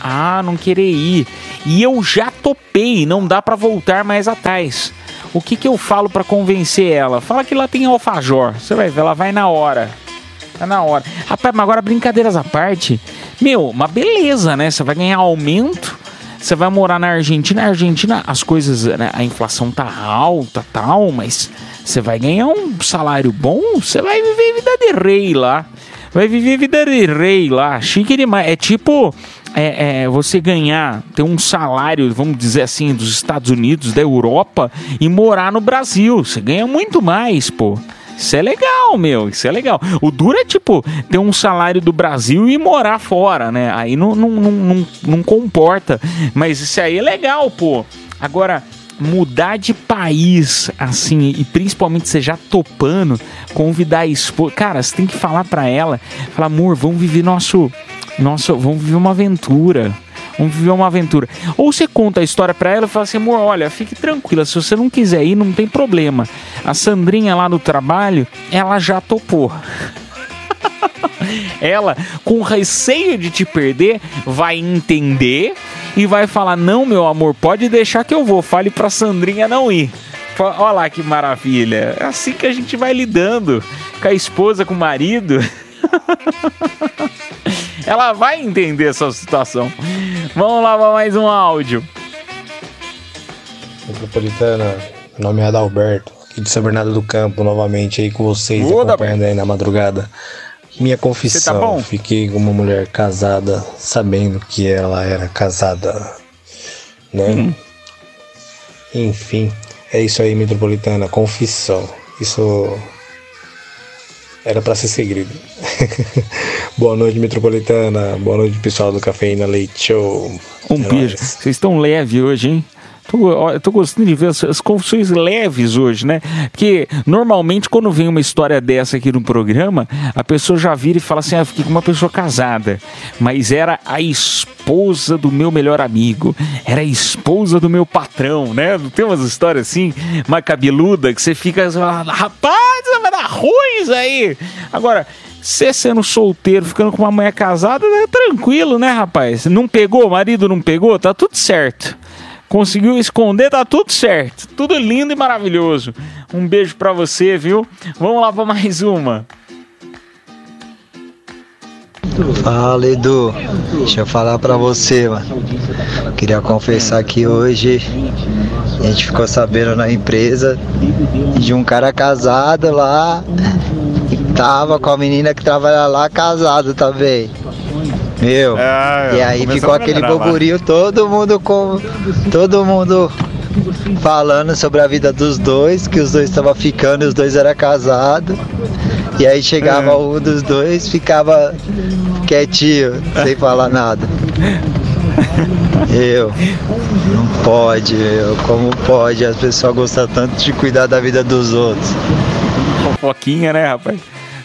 Ah, não querer ir. E eu já topei, não dá pra voltar mais atrás. O que que eu falo pra convencer ela? Fala que lá tem alfajor. Você vai ver, ela vai na hora. Tá na hora. Rapaz, mas agora brincadeiras à parte. Meu, uma beleza, né? Você vai ganhar aumento. Você vai morar na Argentina. Na Argentina, as coisas, né? A inflação tá alta, tal, mas você vai ganhar um salário bom. Você vai viver vida de rei lá. Vai viver vida de rei lá. Chique demais. É tipo é, é, você ganhar, ter um salário, vamos dizer assim, dos Estados Unidos, da Europa e morar no Brasil. Você ganha muito mais, pô. Isso é legal, meu. Isso é legal. O duro é, tipo, ter um salário do Brasil e morar fora, né? Aí não, não, não, não, não comporta. Mas isso aí é legal, pô. Agora, mudar de país, assim, e principalmente você já topando, convidar a esposa. Cara, você tem que falar pra ela: falar, amor, vamos viver nosso. Nossa, vamos viver uma aventura. Vamos viver uma aventura. Ou você conta a história pra ela e fala assim, amor, olha, fique tranquila, se você não quiser ir, não tem problema. A Sandrinha lá no trabalho, ela já topou. *laughs* ela, com receio de te perder, vai entender e vai falar: Não, meu amor, pode deixar que eu vou. Fale pra Sandrinha não ir. Olha lá que maravilha. É assim que a gente vai lidando com a esposa, com o marido. *laughs* *laughs* Ela vai entender essa situação. Vamos lá para mais um áudio. Metropolitana, meu nome é Adalberto, aqui de São Bernardo do Campo, novamente aí com vocês, Ô, acompanhando aí na madrugada. Minha confissão, Você tá fiquei com uma mulher casada, sabendo que ela era casada, né? Hum. Enfim, é isso aí, Metropolitana, confissão. Isso era pra ser segredo. *laughs* Boa noite, Metropolitana. Boa noite, pessoal do Cafeína Leite Show. Um É beijo. Vocês estão leve hoje, hein? Tô, eu tô gostando de ver as, as confusões leves hoje, né? Porque normalmente quando vem uma história dessa aqui no programa, a pessoa já vira e fala assim: ah, fiquei com uma pessoa casada, mas era a esposa do meu melhor amigo, era a esposa do meu patrão, né? Tem umas histórias assim, mais cabeluda, que você fica assim, ah, rapaz, vai dar ruim isso aí. Agora, você sendo solteiro, ficando com uma mulher casada, é tranquilo, né, rapaz? Não pegou, o marido não pegou, tá tudo certo. Conseguiu esconder, tá tudo certo. Tudo lindo e maravilhoso. Um beijo pra você, viu? Vamos lá pra mais uma. Fala Edu, deixa eu falar pra você, mano. Queria confessar que hoje a gente ficou sabendo na empresa de um cara casado lá e tava com a menina que trabalha lá casado também. Meu, Ah, e aí ficou aquele burburinho, todo mundo com. Todo mundo falando sobre a vida dos dois, que os dois estavam ficando e os dois eram casados. E aí chegava um dos dois, ficava quietinho, sem falar nada. Eu, não pode, meu, como pode as pessoas gostam tanto de cuidar da vida dos outros? Fofoquinha, né, rapaz?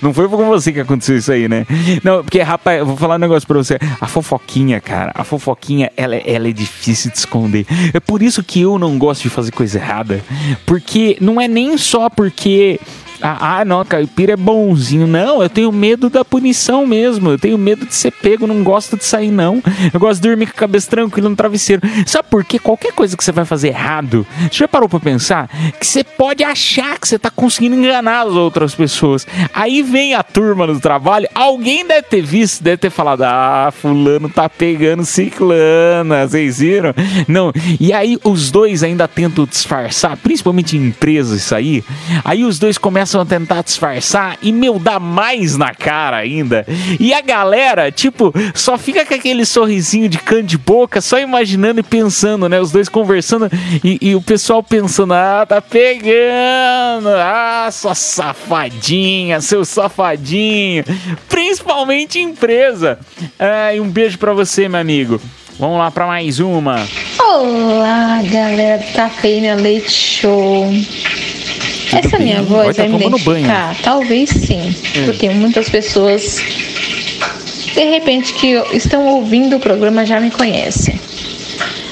Não foi com você que aconteceu isso aí, né? Não, porque, rapaz, eu vou falar um negócio pra você. A fofoquinha, cara, a fofoquinha, ela, ela é difícil de esconder. É por isso que eu não gosto de fazer coisa errada. Porque não é nem só porque. Ah, ah, não, caipira é bonzinho. Não, eu tenho medo da punição mesmo. Eu tenho medo de ser pego. Não gosto de sair, não. Eu gosto de dormir com a cabeça tranquila no travesseiro. Sabe por quê? Qualquer coisa que você vai fazer errado, você já parou pra pensar que você pode achar que você tá conseguindo enganar as outras pessoas. Aí vem a turma no trabalho, alguém deve ter visto, deve ter falado: ah, Fulano tá pegando ciclana. Vocês viram? Não. E aí os dois ainda tentam disfarçar, principalmente em empresas, isso aí. Aí os dois começam a tentar disfarçar e, meu, dá mais na cara ainda. E a galera, tipo, só fica com aquele sorrisinho de canto de boca, só imaginando e pensando, né? Os dois conversando e, e o pessoal pensando: ah, tá pegando, ah, sua safadinha, seu safadinho. Principalmente em empresa. Ah, e um beijo pra você, meu amigo. Vamos lá pra mais uma. Olá, galera do Cafeína Leite Show. Essa bem? minha Vai voz tá vai me identificar? Talvez sim, É. porque muitas pessoas, de repente, que estão ouvindo o programa já me conhecem.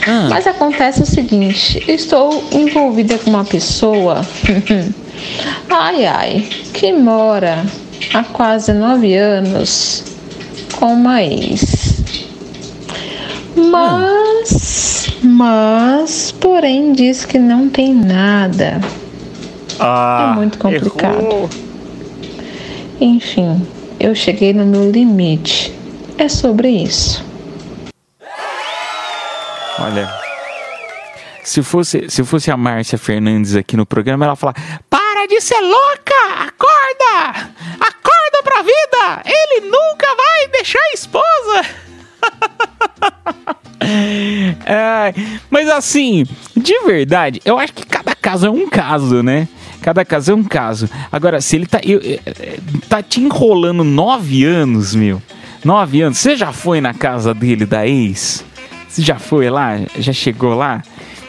Ah. Mas acontece o seguinte: eu estou envolvida com uma pessoa, *laughs* ai ai, que mora há quase nove anos com uma ex. Mas, mas, porém, diz que não tem nada. Ah, é muito complicado. Enfim, eu cheguei no meu limite. É sobre isso. Olha. Se fosse, se fosse a Márcia Fernandes aqui no programa, ela fala: Para de ser louca! Acorda! Acorda pra vida! Ele nunca vai deixar a esposa! *laughs* Ai, mas assim, de verdade, eu acho que cada caso é um caso, né? Cada caso é um caso. Agora, se ele tá, eu- eh, eh, tá te enrolando nove anos, meu. Nove anos. Você já foi na casa dele, da ex? Você já foi lá? Já chegou lá?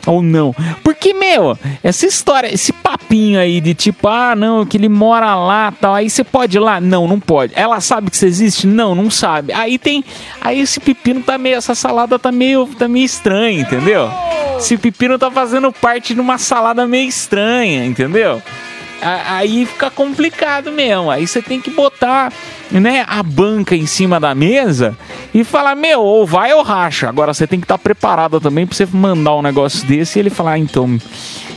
Ou não? Porque, meu, essa história, esse papinho aí de tipo, ah, não, que ele mora lá tal. Aí você pode ir lá? Não, não pode. Ela sabe que você existe? Não, não sabe. Aí tem. Aí esse pepino tá meio. Essa salada tá meio, tá meio estranha, entendeu? Esse pepino tá fazendo parte de uma salada meio estranha, entendeu? Aí fica complicado mesmo. Aí você tem que botar, né, a banca em cima da mesa e falar, meu, ou vai ou racha. Agora você tem que estar preparada também pra você mandar um negócio desse e ele falar, ah, então,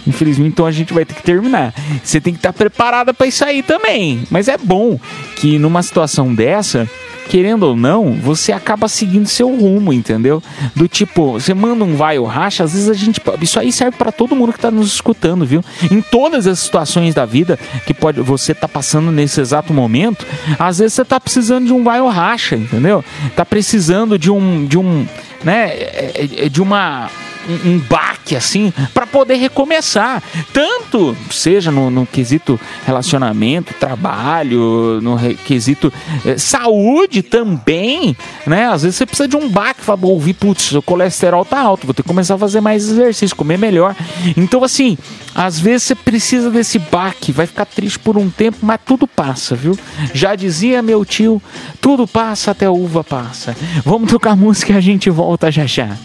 infelizmente, então a gente vai ter que terminar. Você tem que estar preparada pra isso aí também. Mas é bom que numa situação dessa, querendo ou não, você acaba seguindo seu rumo, entendeu? Do tipo, você manda um vai ou racha, às vezes a gente. Isso aí serve pra todo mundo que tá nos escutando, viu? Em todas as situações da vida que pode você tá passando nesse exato momento, às vezes você tá precisando de um vai ou racha, entendeu? Tá precisando de um. De um né? é- é- De uma um, um baque assim para poder recomeçar. Tanto seja no, no quesito relacionamento, trabalho, no quesito eh, saúde também, né? Às vezes você precisa de um baque, "Vou ouvir, putz, o colesterol tá alto, vou ter que começar a fazer mais exercício, comer melhor. Então, assim, às vezes você precisa desse baque, vai ficar triste por um tempo, mas tudo passa, viu? Já dizia meu tio, tudo passa até a uva passa. Vamos tocar música e a gente volta já já.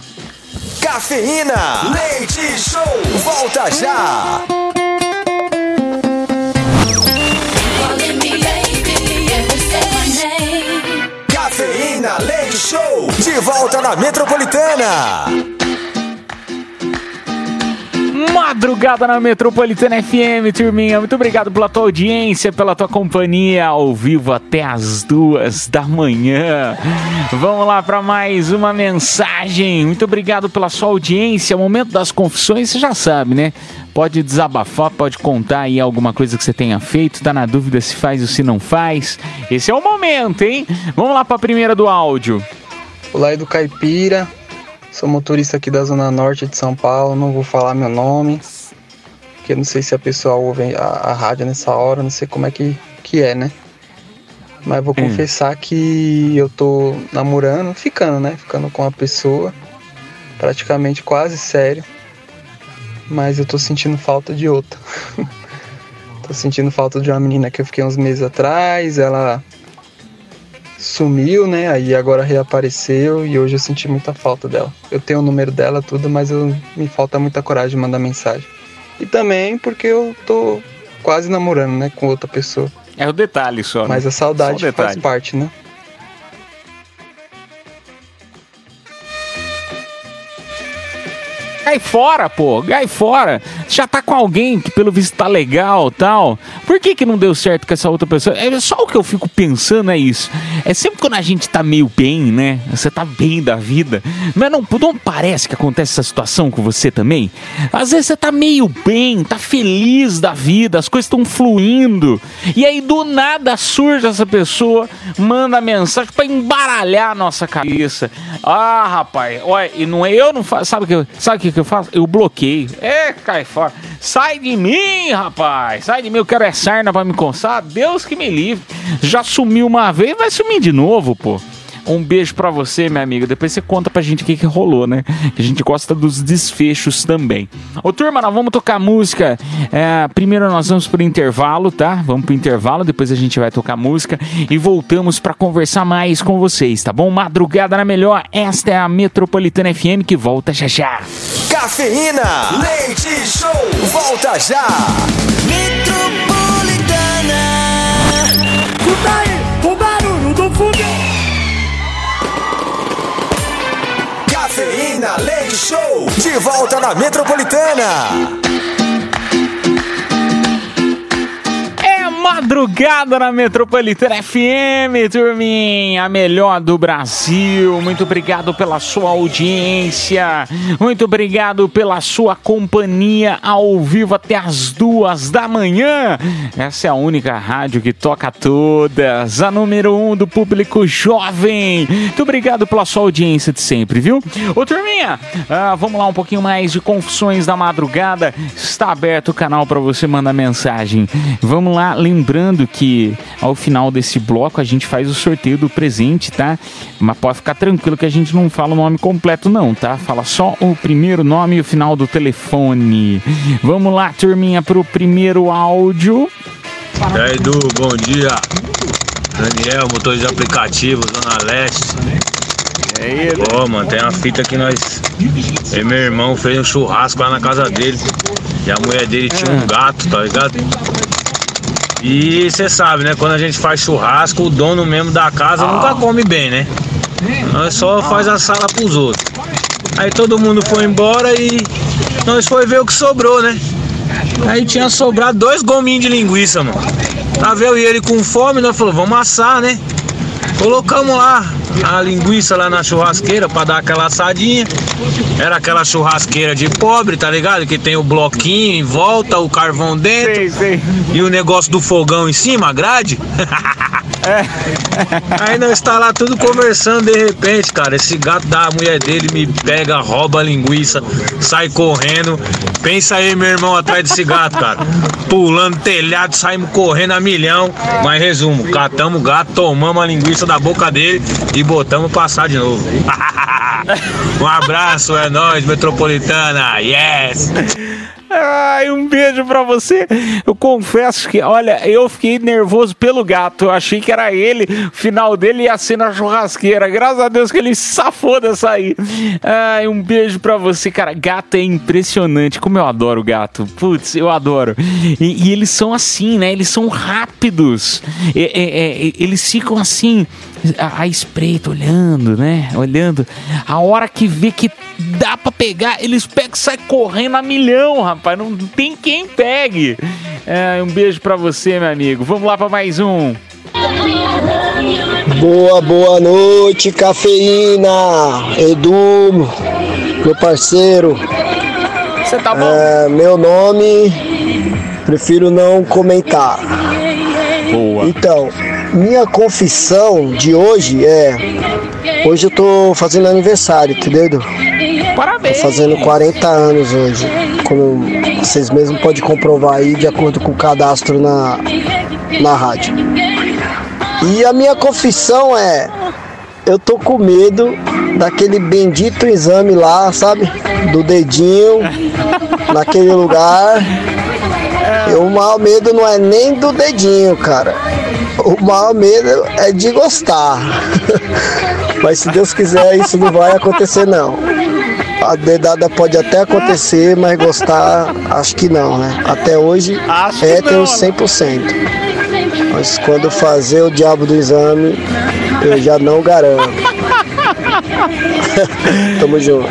Cafeína, leite show, volta já. Cafeína, leite show, de volta na Metropolitana. Madrugada na Metropolitana FM, turminha. Muito obrigado pela tua audiência, pela tua companhia ao vivo até as duas da manhã. Vamos lá para mais uma mensagem. Muito obrigado pela sua audiência. Momento das confissões, você já sabe, né? Pode desabafar, pode contar aí alguma coisa que você tenha feito. Tá na dúvida se faz ou se não faz. Esse é o momento, hein? Vamos lá para a primeira do áudio. Olá, Edu Caipira. Sou motorista aqui da Zona Norte de São Paulo. Não vou falar meu nome, porque não sei se a pessoa ouve a, a rádio nessa hora, não sei como é que, que é, né? Mas vou Hum. confessar que eu tô namorando, ficando, né? Ficando com uma pessoa, praticamente quase sério. Mas eu tô sentindo falta de outra. *laughs* tô sentindo falta de uma menina que eu fiquei uns meses atrás. Ela sumiu, né? Aí agora reapareceu e hoje eu senti muita falta dela. Eu tenho o número dela, tudo, mas eu, me falta muita coragem de mandar mensagem. E também porque eu tô quase namorando, né? Com outra pessoa. É o detalhe só. né? Mas a Só saudade detalhe. faz parte, né? Cai fora, pô, cai fora. Já tá com alguém que pelo visto tá legal tal. Por que que não deu certo com essa outra pessoa? É só o que eu fico pensando é isso. É sempre quando a gente tá meio bem, né? Você tá bem da vida. Mas não, não parece que acontece essa situação com você também? Às vezes você tá meio bem, tá feliz da vida, as coisas estão fluindo. E aí do nada surge essa pessoa, manda mensagem pra embaralhar a nossa cabeça. Ah, rapaz, olha, e não é eu não faço, sabe o que sabe que eu faço? Eu bloqueio. É, cai fora. Sai de mim, rapaz. Sai de mim, eu quero é sarna pra me coçar. Deus que me livre. Já sumiu uma vez, vai sumir de novo, pô. Um beijo pra você, minha amiga. Depois você conta pra gente o que, que rolou, né? Que a gente gosta dos desfechos também. Ô, turma, nós vamos tocar música. É, primeiro nós vamos pro intervalo, tá? Vamos pro intervalo, depois a gente vai tocar música e voltamos pra conversar mais com vocês, tá bom? Madrugada na melhor. Esta é a Metropolitana FM que volta já já. Cafeína, leite show, volta já. Metropolitana. Escuta aí, Leite show, de volta na Metropolitana. Madrugada na Metropolitana FM, turminha, a melhor do Brasil. Muito obrigado pela sua audiência, muito obrigado pela sua companhia ao vivo até as duas da manhã. Essa é a única rádio que toca todas, a número um do público jovem. Muito obrigado pela sua audiência de sempre, viu? Ô, turminha, ah, vamos lá um pouquinho mais de confusões da madrugada. Está aberto o canal para você mandar mensagem. Vamos lá, lembrando que ao final desse bloco a gente faz o sorteio do presente, tá? Mas pode ficar tranquilo que a gente não fala o nome completo, não, tá? Fala só o primeiro nome e o final do telefone. Vamos lá, turminha, pro primeiro áudio. E aí, Edu, bom dia. Daniel, motor de aplicativo, Zona Leste. E aí, Pô, mano, tem uma fita que nós. Eu e meu irmão fez um churrasco lá na casa dele. E a mulher dele tinha um gato, tá ligado? E você sabe, né? Quando a gente faz churrasco, o dono mesmo da casa nunca come bem, né? Nós só faz a sala pros outros. Aí todo mundo foi embora e nós foi ver o que sobrou, né? Aí tinha sobrado dois gominhos de linguiça, mano. Tava eu e ele com fome, nós falou, vamos assar, né? Colocamos lá a linguiça lá na churrasqueira pra dar aquela assadinha. Era aquela churrasqueira de pobre, tá ligado? Que tem o bloquinho em volta, o carvão dentro. E o negócio do fogão em cima, a grade. *laughs* Aí nós está lá tudo conversando de repente, cara. Esse gato da mulher dele me pega, rouba a linguiça, sai correndo. Pensa aí, meu irmão, atrás desse gato, cara. Pulando telhado, saímos correndo a milhão. Mas resumo, catamos o gato, tomamos a linguiça da boca dele e botamos passar de novo. *laughs* um abraço, é nóis, metropolitana. Yes! Ai, um beijo pra você. Eu confesso que, olha, eu fiquei nervoso pelo gato. Eu achei que era ele. O final dele ia ser na churrasqueira. Graças a Deus que ele safou dessa aí. Ai, um beijo pra você, cara. Gato é impressionante. Como eu adoro gato. Putz, eu adoro. E, e eles são assim, né? Eles são rápidos. É, é, é, eles ficam assim a, a espreita, olhando, né? Olhando. A hora que vê que dá pra pegar, eles pegam e saem correndo a milhão, rapaz. Não tem quem pegue. É, um beijo pra você, meu amigo. Vamos lá pra mais um. Boa, boa noite, cafeína. Edu, meu parceiro. Você tá bom? É, meu nome, prefiro não comentar. Boa. Então, minha confissão de hoje é. Hoje eu tô fazendo aniversário, entendeu? Parabéns. Tô fazendo 40 anos hoje. Como vocês mesmos podem comprovar aí de acordo com o cadastro na, na rádio. E a minha confissão é. Eu tô com medo daquele bendito exame lá, sabe? Do dedinho, *laughs* naquele lugar. E o maior medo não é nem do dedinho, cara. O maior medo é de gostar. *laughs* Mas se Deus quiser, isso não vai acontecer, não. A dedada pode até acontecer, mas gostar, acho que não, né? Até hoje, Acho que hétero não, 100%. Mas quando fazer o diabo do exame, eu já não garanto. *laughs* Tamo junto.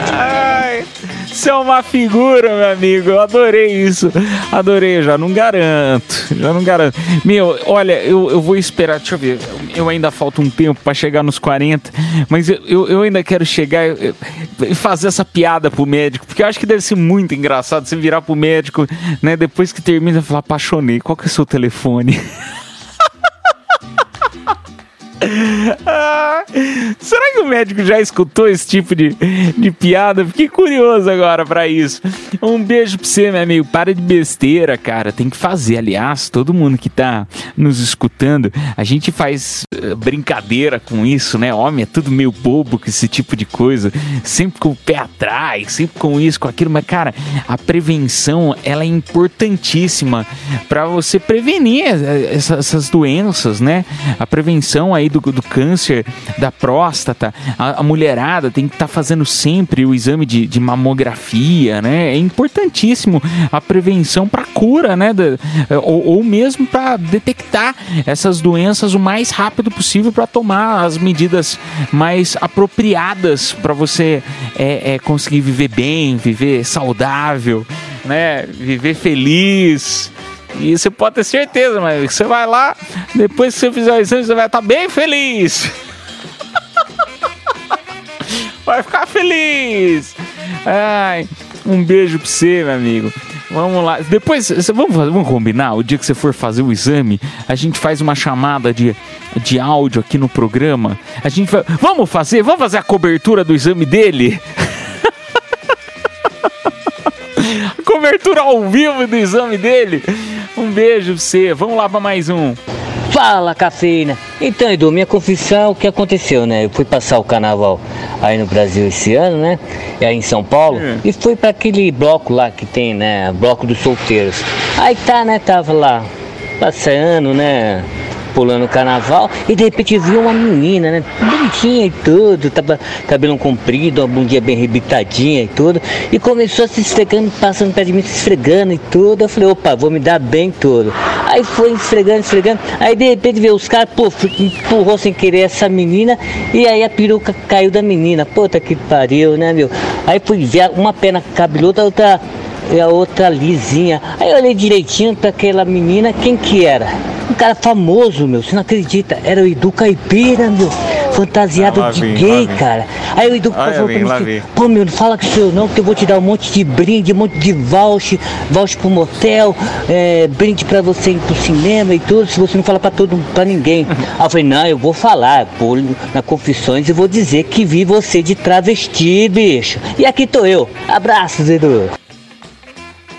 Você é uma figura, meu amigo. Eu adorei isso. Adorei, já não garanto. Já não garanto. Meu, olha, eu, eu vou esperar. Deixa eu ver. Eu ainda falta um tempo pra chegar nos 40. Mas eu, eu, eu ainda quero chegar e e fazer essa piada pro médico. Porque eu acho que deve ser muito engraçado você virar pro médico, né? Depois que termina, falar, apaixonei. Qual que é o seu telefone? *laughs* Ah, será que o médico já escutou esse tipo de, de piada? Fiquei curioso agora pra isso. Um beijo pra você, meu amigo. Para de besteira, cara. Tem que fazer. Aliás, todo mundo que tá nos escutando, a gente faz eh, brincadeira com isso, né? Homem, é tudo meio bobo com esse tipo de coisa. Sempre com o pé atrás, sempre com isso, com aquilo. Mas, cara, a prevenção, ela é importantíssima pra você prevenir eh, essa- essas doenças, né? A prevenção aí do, do câncer da próstata. A, a mulherada tem que estar fazendo sempre o exame de, de mamografia, né? É importantíssimo a prevenção para cura, né? Ou, ou mesmo para detectar essas doenças o mais rápido possível para tomar as medidas mais apropriadas para você é, é, conseguir viver bem, viver saudável, né? Viver feliz. E você pode ter certeza, mas você vai lá, depois que você fizer o exame, você vai estar bem feliz. *laughs* Vai ficar feliz. Ai, um beijo pra você, meu amigo. Vamos lá. Depois, vamos, vamos combinar? O dia que você for fazer o exame, a gente faz uma chamada de, de áudio aqui no programa. A gente vai. Vamos fazer? Vamos fazer a cobertura do exame dele? *laughs* cobertura ao vivo do exame dele. Um beijo pra você. Vamos lá pra mais um. Fala, cafeína. Então, Edu, minha confissão, o que aconteceu, né? Eu fui passar o carnaval aí no Brasil esse ano, né? E aí em São Paulo. E fui para aquele bloco lá que tem, né? Bloco dos solteiros. Aí tá, né? Tava lá passeando, né? Pulando o carnaval e de repente vi uma menina, né? Bonitinha e tudo, tava cabelo comprido, uma bundinha bem rebitadinha e tudo. E começou a se esfregando, passando perto de mim, se esfregando e tudo. Eu falei, opa, vou me dar bem todo. Aí foi esfregando, esfregando. Aí de repente veio os caras, pô, empurrou sem querer essa menina e aí a peruca caiu da menina. Puta que pariu, né, meu? Aí fui ver uma perna cabeluda, outra, e a outra lisinha. Aí eu olhei direitinho pra aquela menina, quem que era? Um cara famoso, meu, você não acredita? Era o Edu Caipira, meu. fantasiado Ah, de gay, cara. Aí o Edu Olha, falou pra mim assim, pô, meu, não fala que sou eu não, que eu vou te dar um monte de brinde, um monte de voucher, voucher pro motel, é, brinde pra você ir pro cinema e tudo, se você não falar pra todo pra ninguém. Aí eu falei, não, eu vou falar, vou na confissões e vou dizer que vi você de travesti, bicho. E aqui tô eu. Abraços, Edu.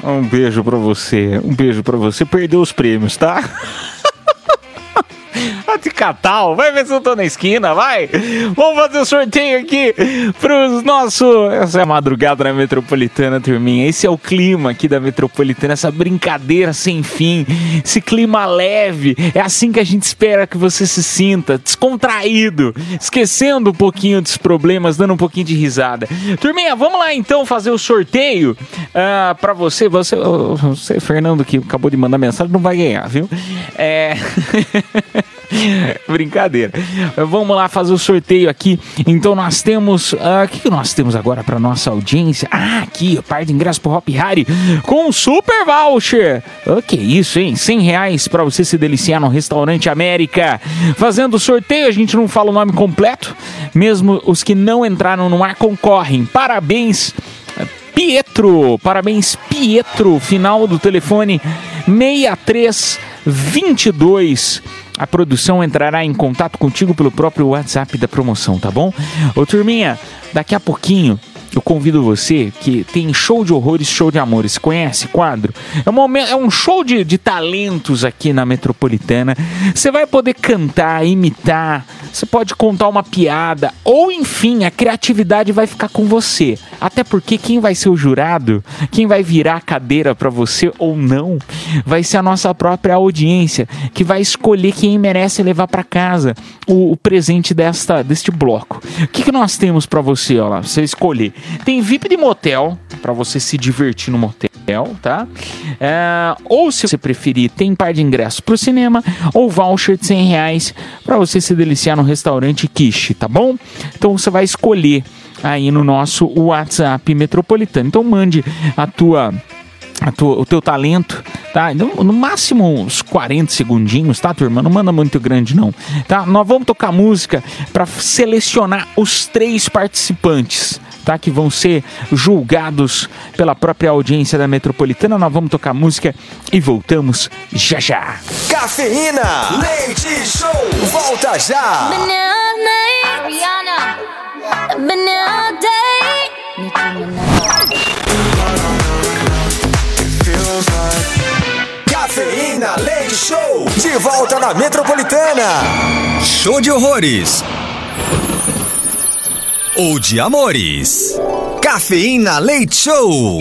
Um beijo pra você, um beijo pra você. Perdeu os prêmios, tá? *laughs* De catal, vai ver se eu tô na esquina, vai! Vamos fazer o sorteio aqui pros nossos. Essa é a madrugada na metropolitana, turminha. Esse é o clima aqui da metropolitana, essa brincadeira sem fim, esse clima leve. É assim que a gente espera que você se sinta, descontraído, esquecendo um pouquinho dos problemas, dando um pouquinho de risada. Turminha, vamos lá então fazer o sorteio ah, pra você. Você, você, Fernando, que acabou de mandar mensagem, não vai ganhar, viu? É. *laughs* *laughs* Brincadeira. Vamos lá fazer o sorteio aqui. Então nós temos. ah, O que, que nós temos agora para nossa audiência? Ah, aqui, o par de ingressos pro Hop Harry com super voucher. O que isso, hein? 100 reais para você se deliciar no restaurante América. Fazendo o sorteio, a gente não fala o nome completo. Mesmo os que não entraram no ar concorrem. Parabéns. Pietro, parabéns Pietro, final do telefone 6322. A produção entrará em contato contigo pelo próprio WhatsApp da promoção, tá bom? Ô turminha, daqui a pouquinho eu convido você que tem show de horrores, show de amores. Conhece quadro? É um, é um show de, de talentos aqui na Metropolitana. Você vai poder cantar, imitar, você pode contar uma piada, ou enfim, a criatividade vai ficar com você. Até porque quem vai ser o jurado, quem vai virar a cadeira para você ou não, vai ser a nossa própria audiência, que vai escolher quem merece levar para casa o, o presente desta, deste bloco. O que, que nós temos para você, ó lá? Você escolher. Tem VIP de motel, para você se divertir no motel, tá? É, ou se você preferir, tem par de ingressos pro cinema, ou voucher de 100 reais para você se deliciar no restaurante Kishi, tá bom? Então você vai escolher aí no nosso WhatsApp metropolitano. Então mande a tua a tua, o teu talento, tá? No, no máximo uns 40 segundinhos, tá, turma? Não manda muito grande, não. Tá? Nós vamos tocar música para selecionar os três participantes, tá? Que vão ser julgados pela própria audiência da Metropolitana. Nós vamos tocar música e voltamos já já. Cafeína, leite show, volta já. Ariana, banana day. Cafeína, leite show, de volta na Metropolitana. Show de horrores. Ou de amores. Cafeína Leite Show.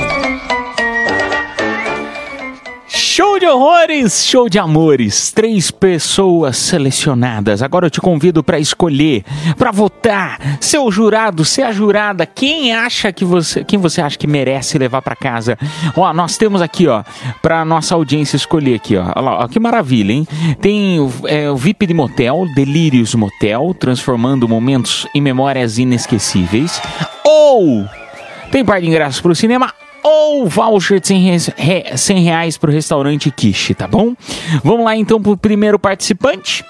Show de horrores, show de amores. Três pessoas selecionadas. Agora eu te convido para escolher, para votar, ser o jurado, ser a jurada. Quem acha que você, quem você acha que merece levar para casa? Ó, nós temos aqui, ó, para nossa audiência escolher aqui, ó. Olha lá, ó, que maravilha, hein? Tem o, é, o VIP de motel, Delírios Motel, transformando momentos em memórias inesquecíveis. Ou tem par de ingressos pro cinema ou voucher de 100 reais, re- 100 reais pro restaurante Kishi, tá bom? Vamos lá então pro primeiro participante.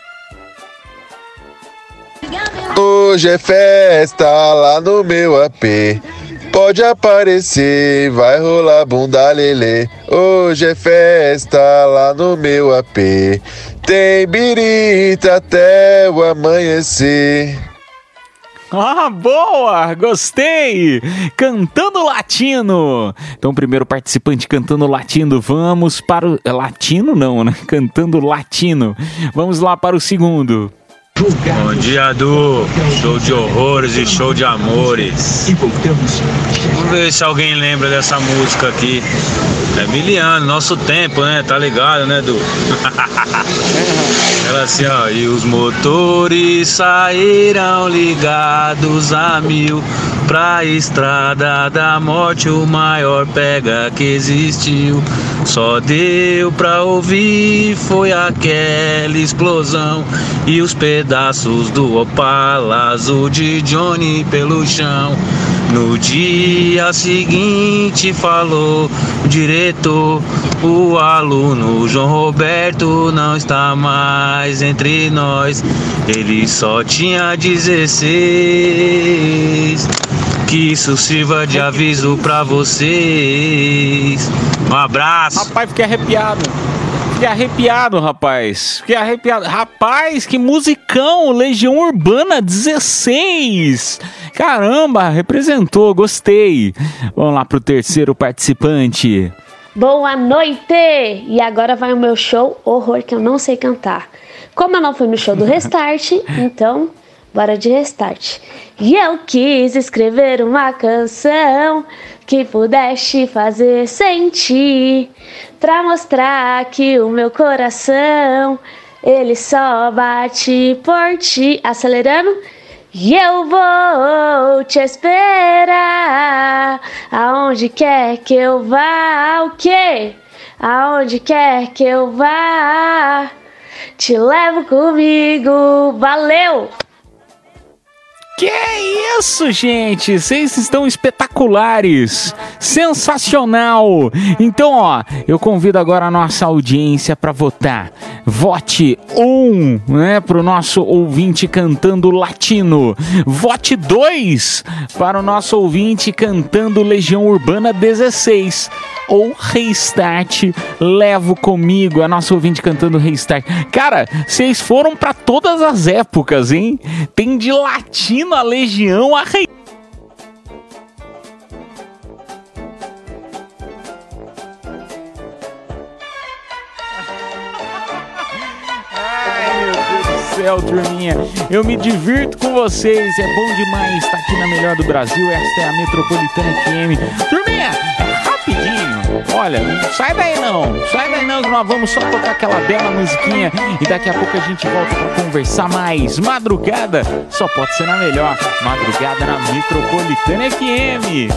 Hoje é festa lá no meu AP. Pode aparecer, vai rolar bunda lelê. Hoje é festa lá no meu AP. Tem birita até o amanhecer. Ah, boa! Gostei! Cantando latino! Então, primeiro participante cantando latino, vamos para o. é Latino não, né? *laughs* Cantando latino. Vamos lá para o segundo. Bom dia, Du. Show de horrores e show de amores. Vamos ver se alguém lembra dessa música aqui. É Miliano, nosso tempo, né? Tá ligado, né, Du? *laughs* Ela assim, ó. E os motores saíram ligados a mil pra estrada da morte, o maior pega que existiu. Só deu pra ouvir, foi aquela explosão e os pedaços do Opala azul de Johnny pelo chão. No dia seguinte falou o diretor, o aluno João Roberto não está mais entre nós. Ele só tinha 16. Que isso sirva de aviso pra vocês. Um abraço. Rapaz, fiquei arrepiado. Fiquei arrepiado, rapaz. Fiquei arrepiado. Rapaz, que musicão! Legião Urbana 16. Caramba, representou, gostei. Vamos lá pro terceiro participante. Boa noite! E agora vai o meu show horror que eu não sei cantar. Como eu não fui no show do Restart, *laughs* então bora de Restart. E eu quis escrever uma canção que pudesse fazer sentir, pra mostrar que o meu coração ele só bate por ti. Acelerando. E eu vou te esperar aonde quer que eu vá, o quê? Aonde quer que eu vá, te levo comigo, valeu! Que isso, gente? Vocês estão espetaculares! Sensacional! Então, ó, eu convido agora a nossa audiência para votar. Vote 1, um, né, pro nosso ouvinte cantando latino. Vote 2 para o nosso ouvinte cantando Legião Urbana 16 ou Restart. Levo comigo a nossa ouvinte cantando Restart. Cara, vocês foram para todas as épocas, hein? Tem de latino a Legião a Rei. céu, turminha. Eu me divirto com vocês. É bom demais estar aqui na melhor do Brasil. Esta é a Metropolitana FM. Turminha. Olha, não sai daí não. Sai daí não que nós vamos só tocar aquela bela musiquinha e daqui a pouco a gente volta pra conversar mais. Madrugada só pode ser na melhor. Madrugada na Metropolitana FM.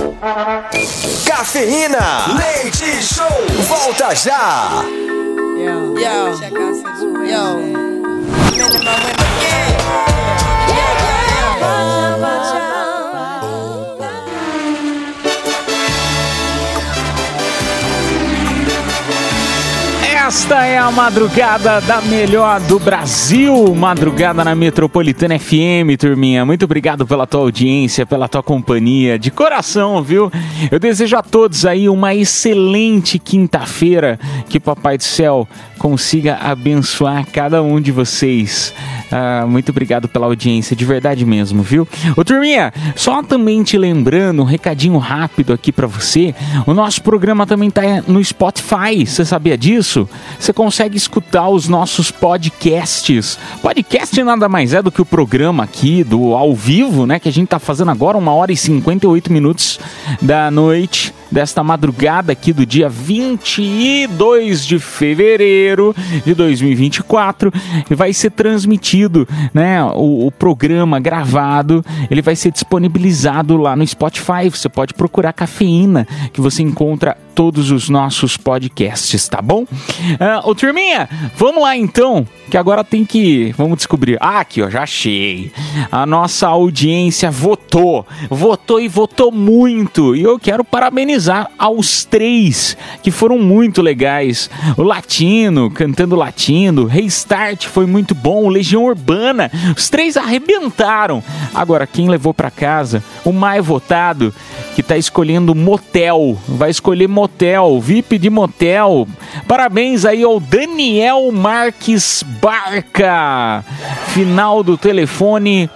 Cafeína, leite show, volta já. Yo, yo, yo. Esta é a madrugada da melhor do Brasil, madrugada na Metropolitana FM, turminha. Muito obrigado pela tua audiência, pela tua companhia, de coração, viu? Eu desejo a todos aí uma excelente quinta-feira, que Papai do Céu consiga abençoar cada um de vocês. Ah, muito obrigado pela audiência, de verdade mesmo, viu? Ô turminha, só também te lembrando, um recadinho rápido aqui para você, o nosso programa também tá no Spotify, você sabia disso? Você consegue escutar os nossos podcasts. Podcast nada mais é do que o programa aqui do ao vivo, né, que a gente tá fazendo agora, uma hora e 58 minutos da noite desta madrugada aqui do dia 22 de fevereiro de 2024 e vai ser transmitido, né, o, o, programa gravado, ele vai ser disponibilizado lá no Spotify, você pode procurar Cafeína, que você encontra todos os nossos podcasts, tá bom? Uh, ô turminha, vamos lá então, que agora tem que, vamos descobrir, ah, aqui ó, já achei, a nossa audiência votou, votou e votou muito, e eu quero parabenizar aos três que foram muito legais. O Latino, cantando Latino, Restart foi muito bom, Legião Urbana, os três arrebentaram. Agora, quem levou para casa, o mais votado, que tá escolhendo motel, vai escolher motel, VIP de motel. Parabéns aí ao Daniel Marques Barca. Final do telefone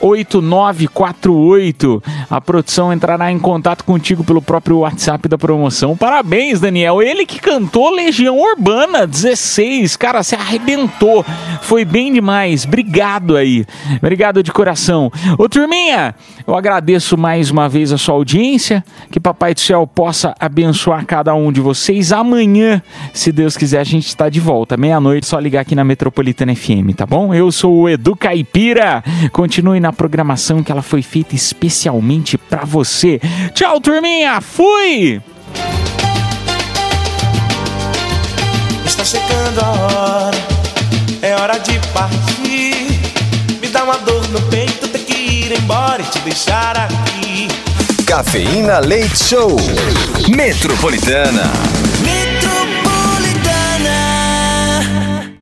8948. A produção entrará em contato contigo pelo próprio WhatsApp da promoção. Parabéns, Daniel. Ele que cantou Legião Urbana 16. Cara, se arrebentou. Foi bem demais. Obrigado aí. Obrigado de coração. Ô, turminha, eu agradeço mais uma vez a sua audiência. Que Papai do Céu possa abençoar cada um de vocês. Amanhã, se Deus quiser, a gente está de volta. Meia-noite, só ligar aqui na Metropolitana FM, tá bom? Eu sou o Edu Caipira. Continue na programação que ela foi feita especialmente para você. Tchau, turminha. Fui! Está chegando a hora, é hora de partir. Me dá uma dor no peito, ter que ir embora e te deixar aqui. Cafeína Leite Show. Metropolitana.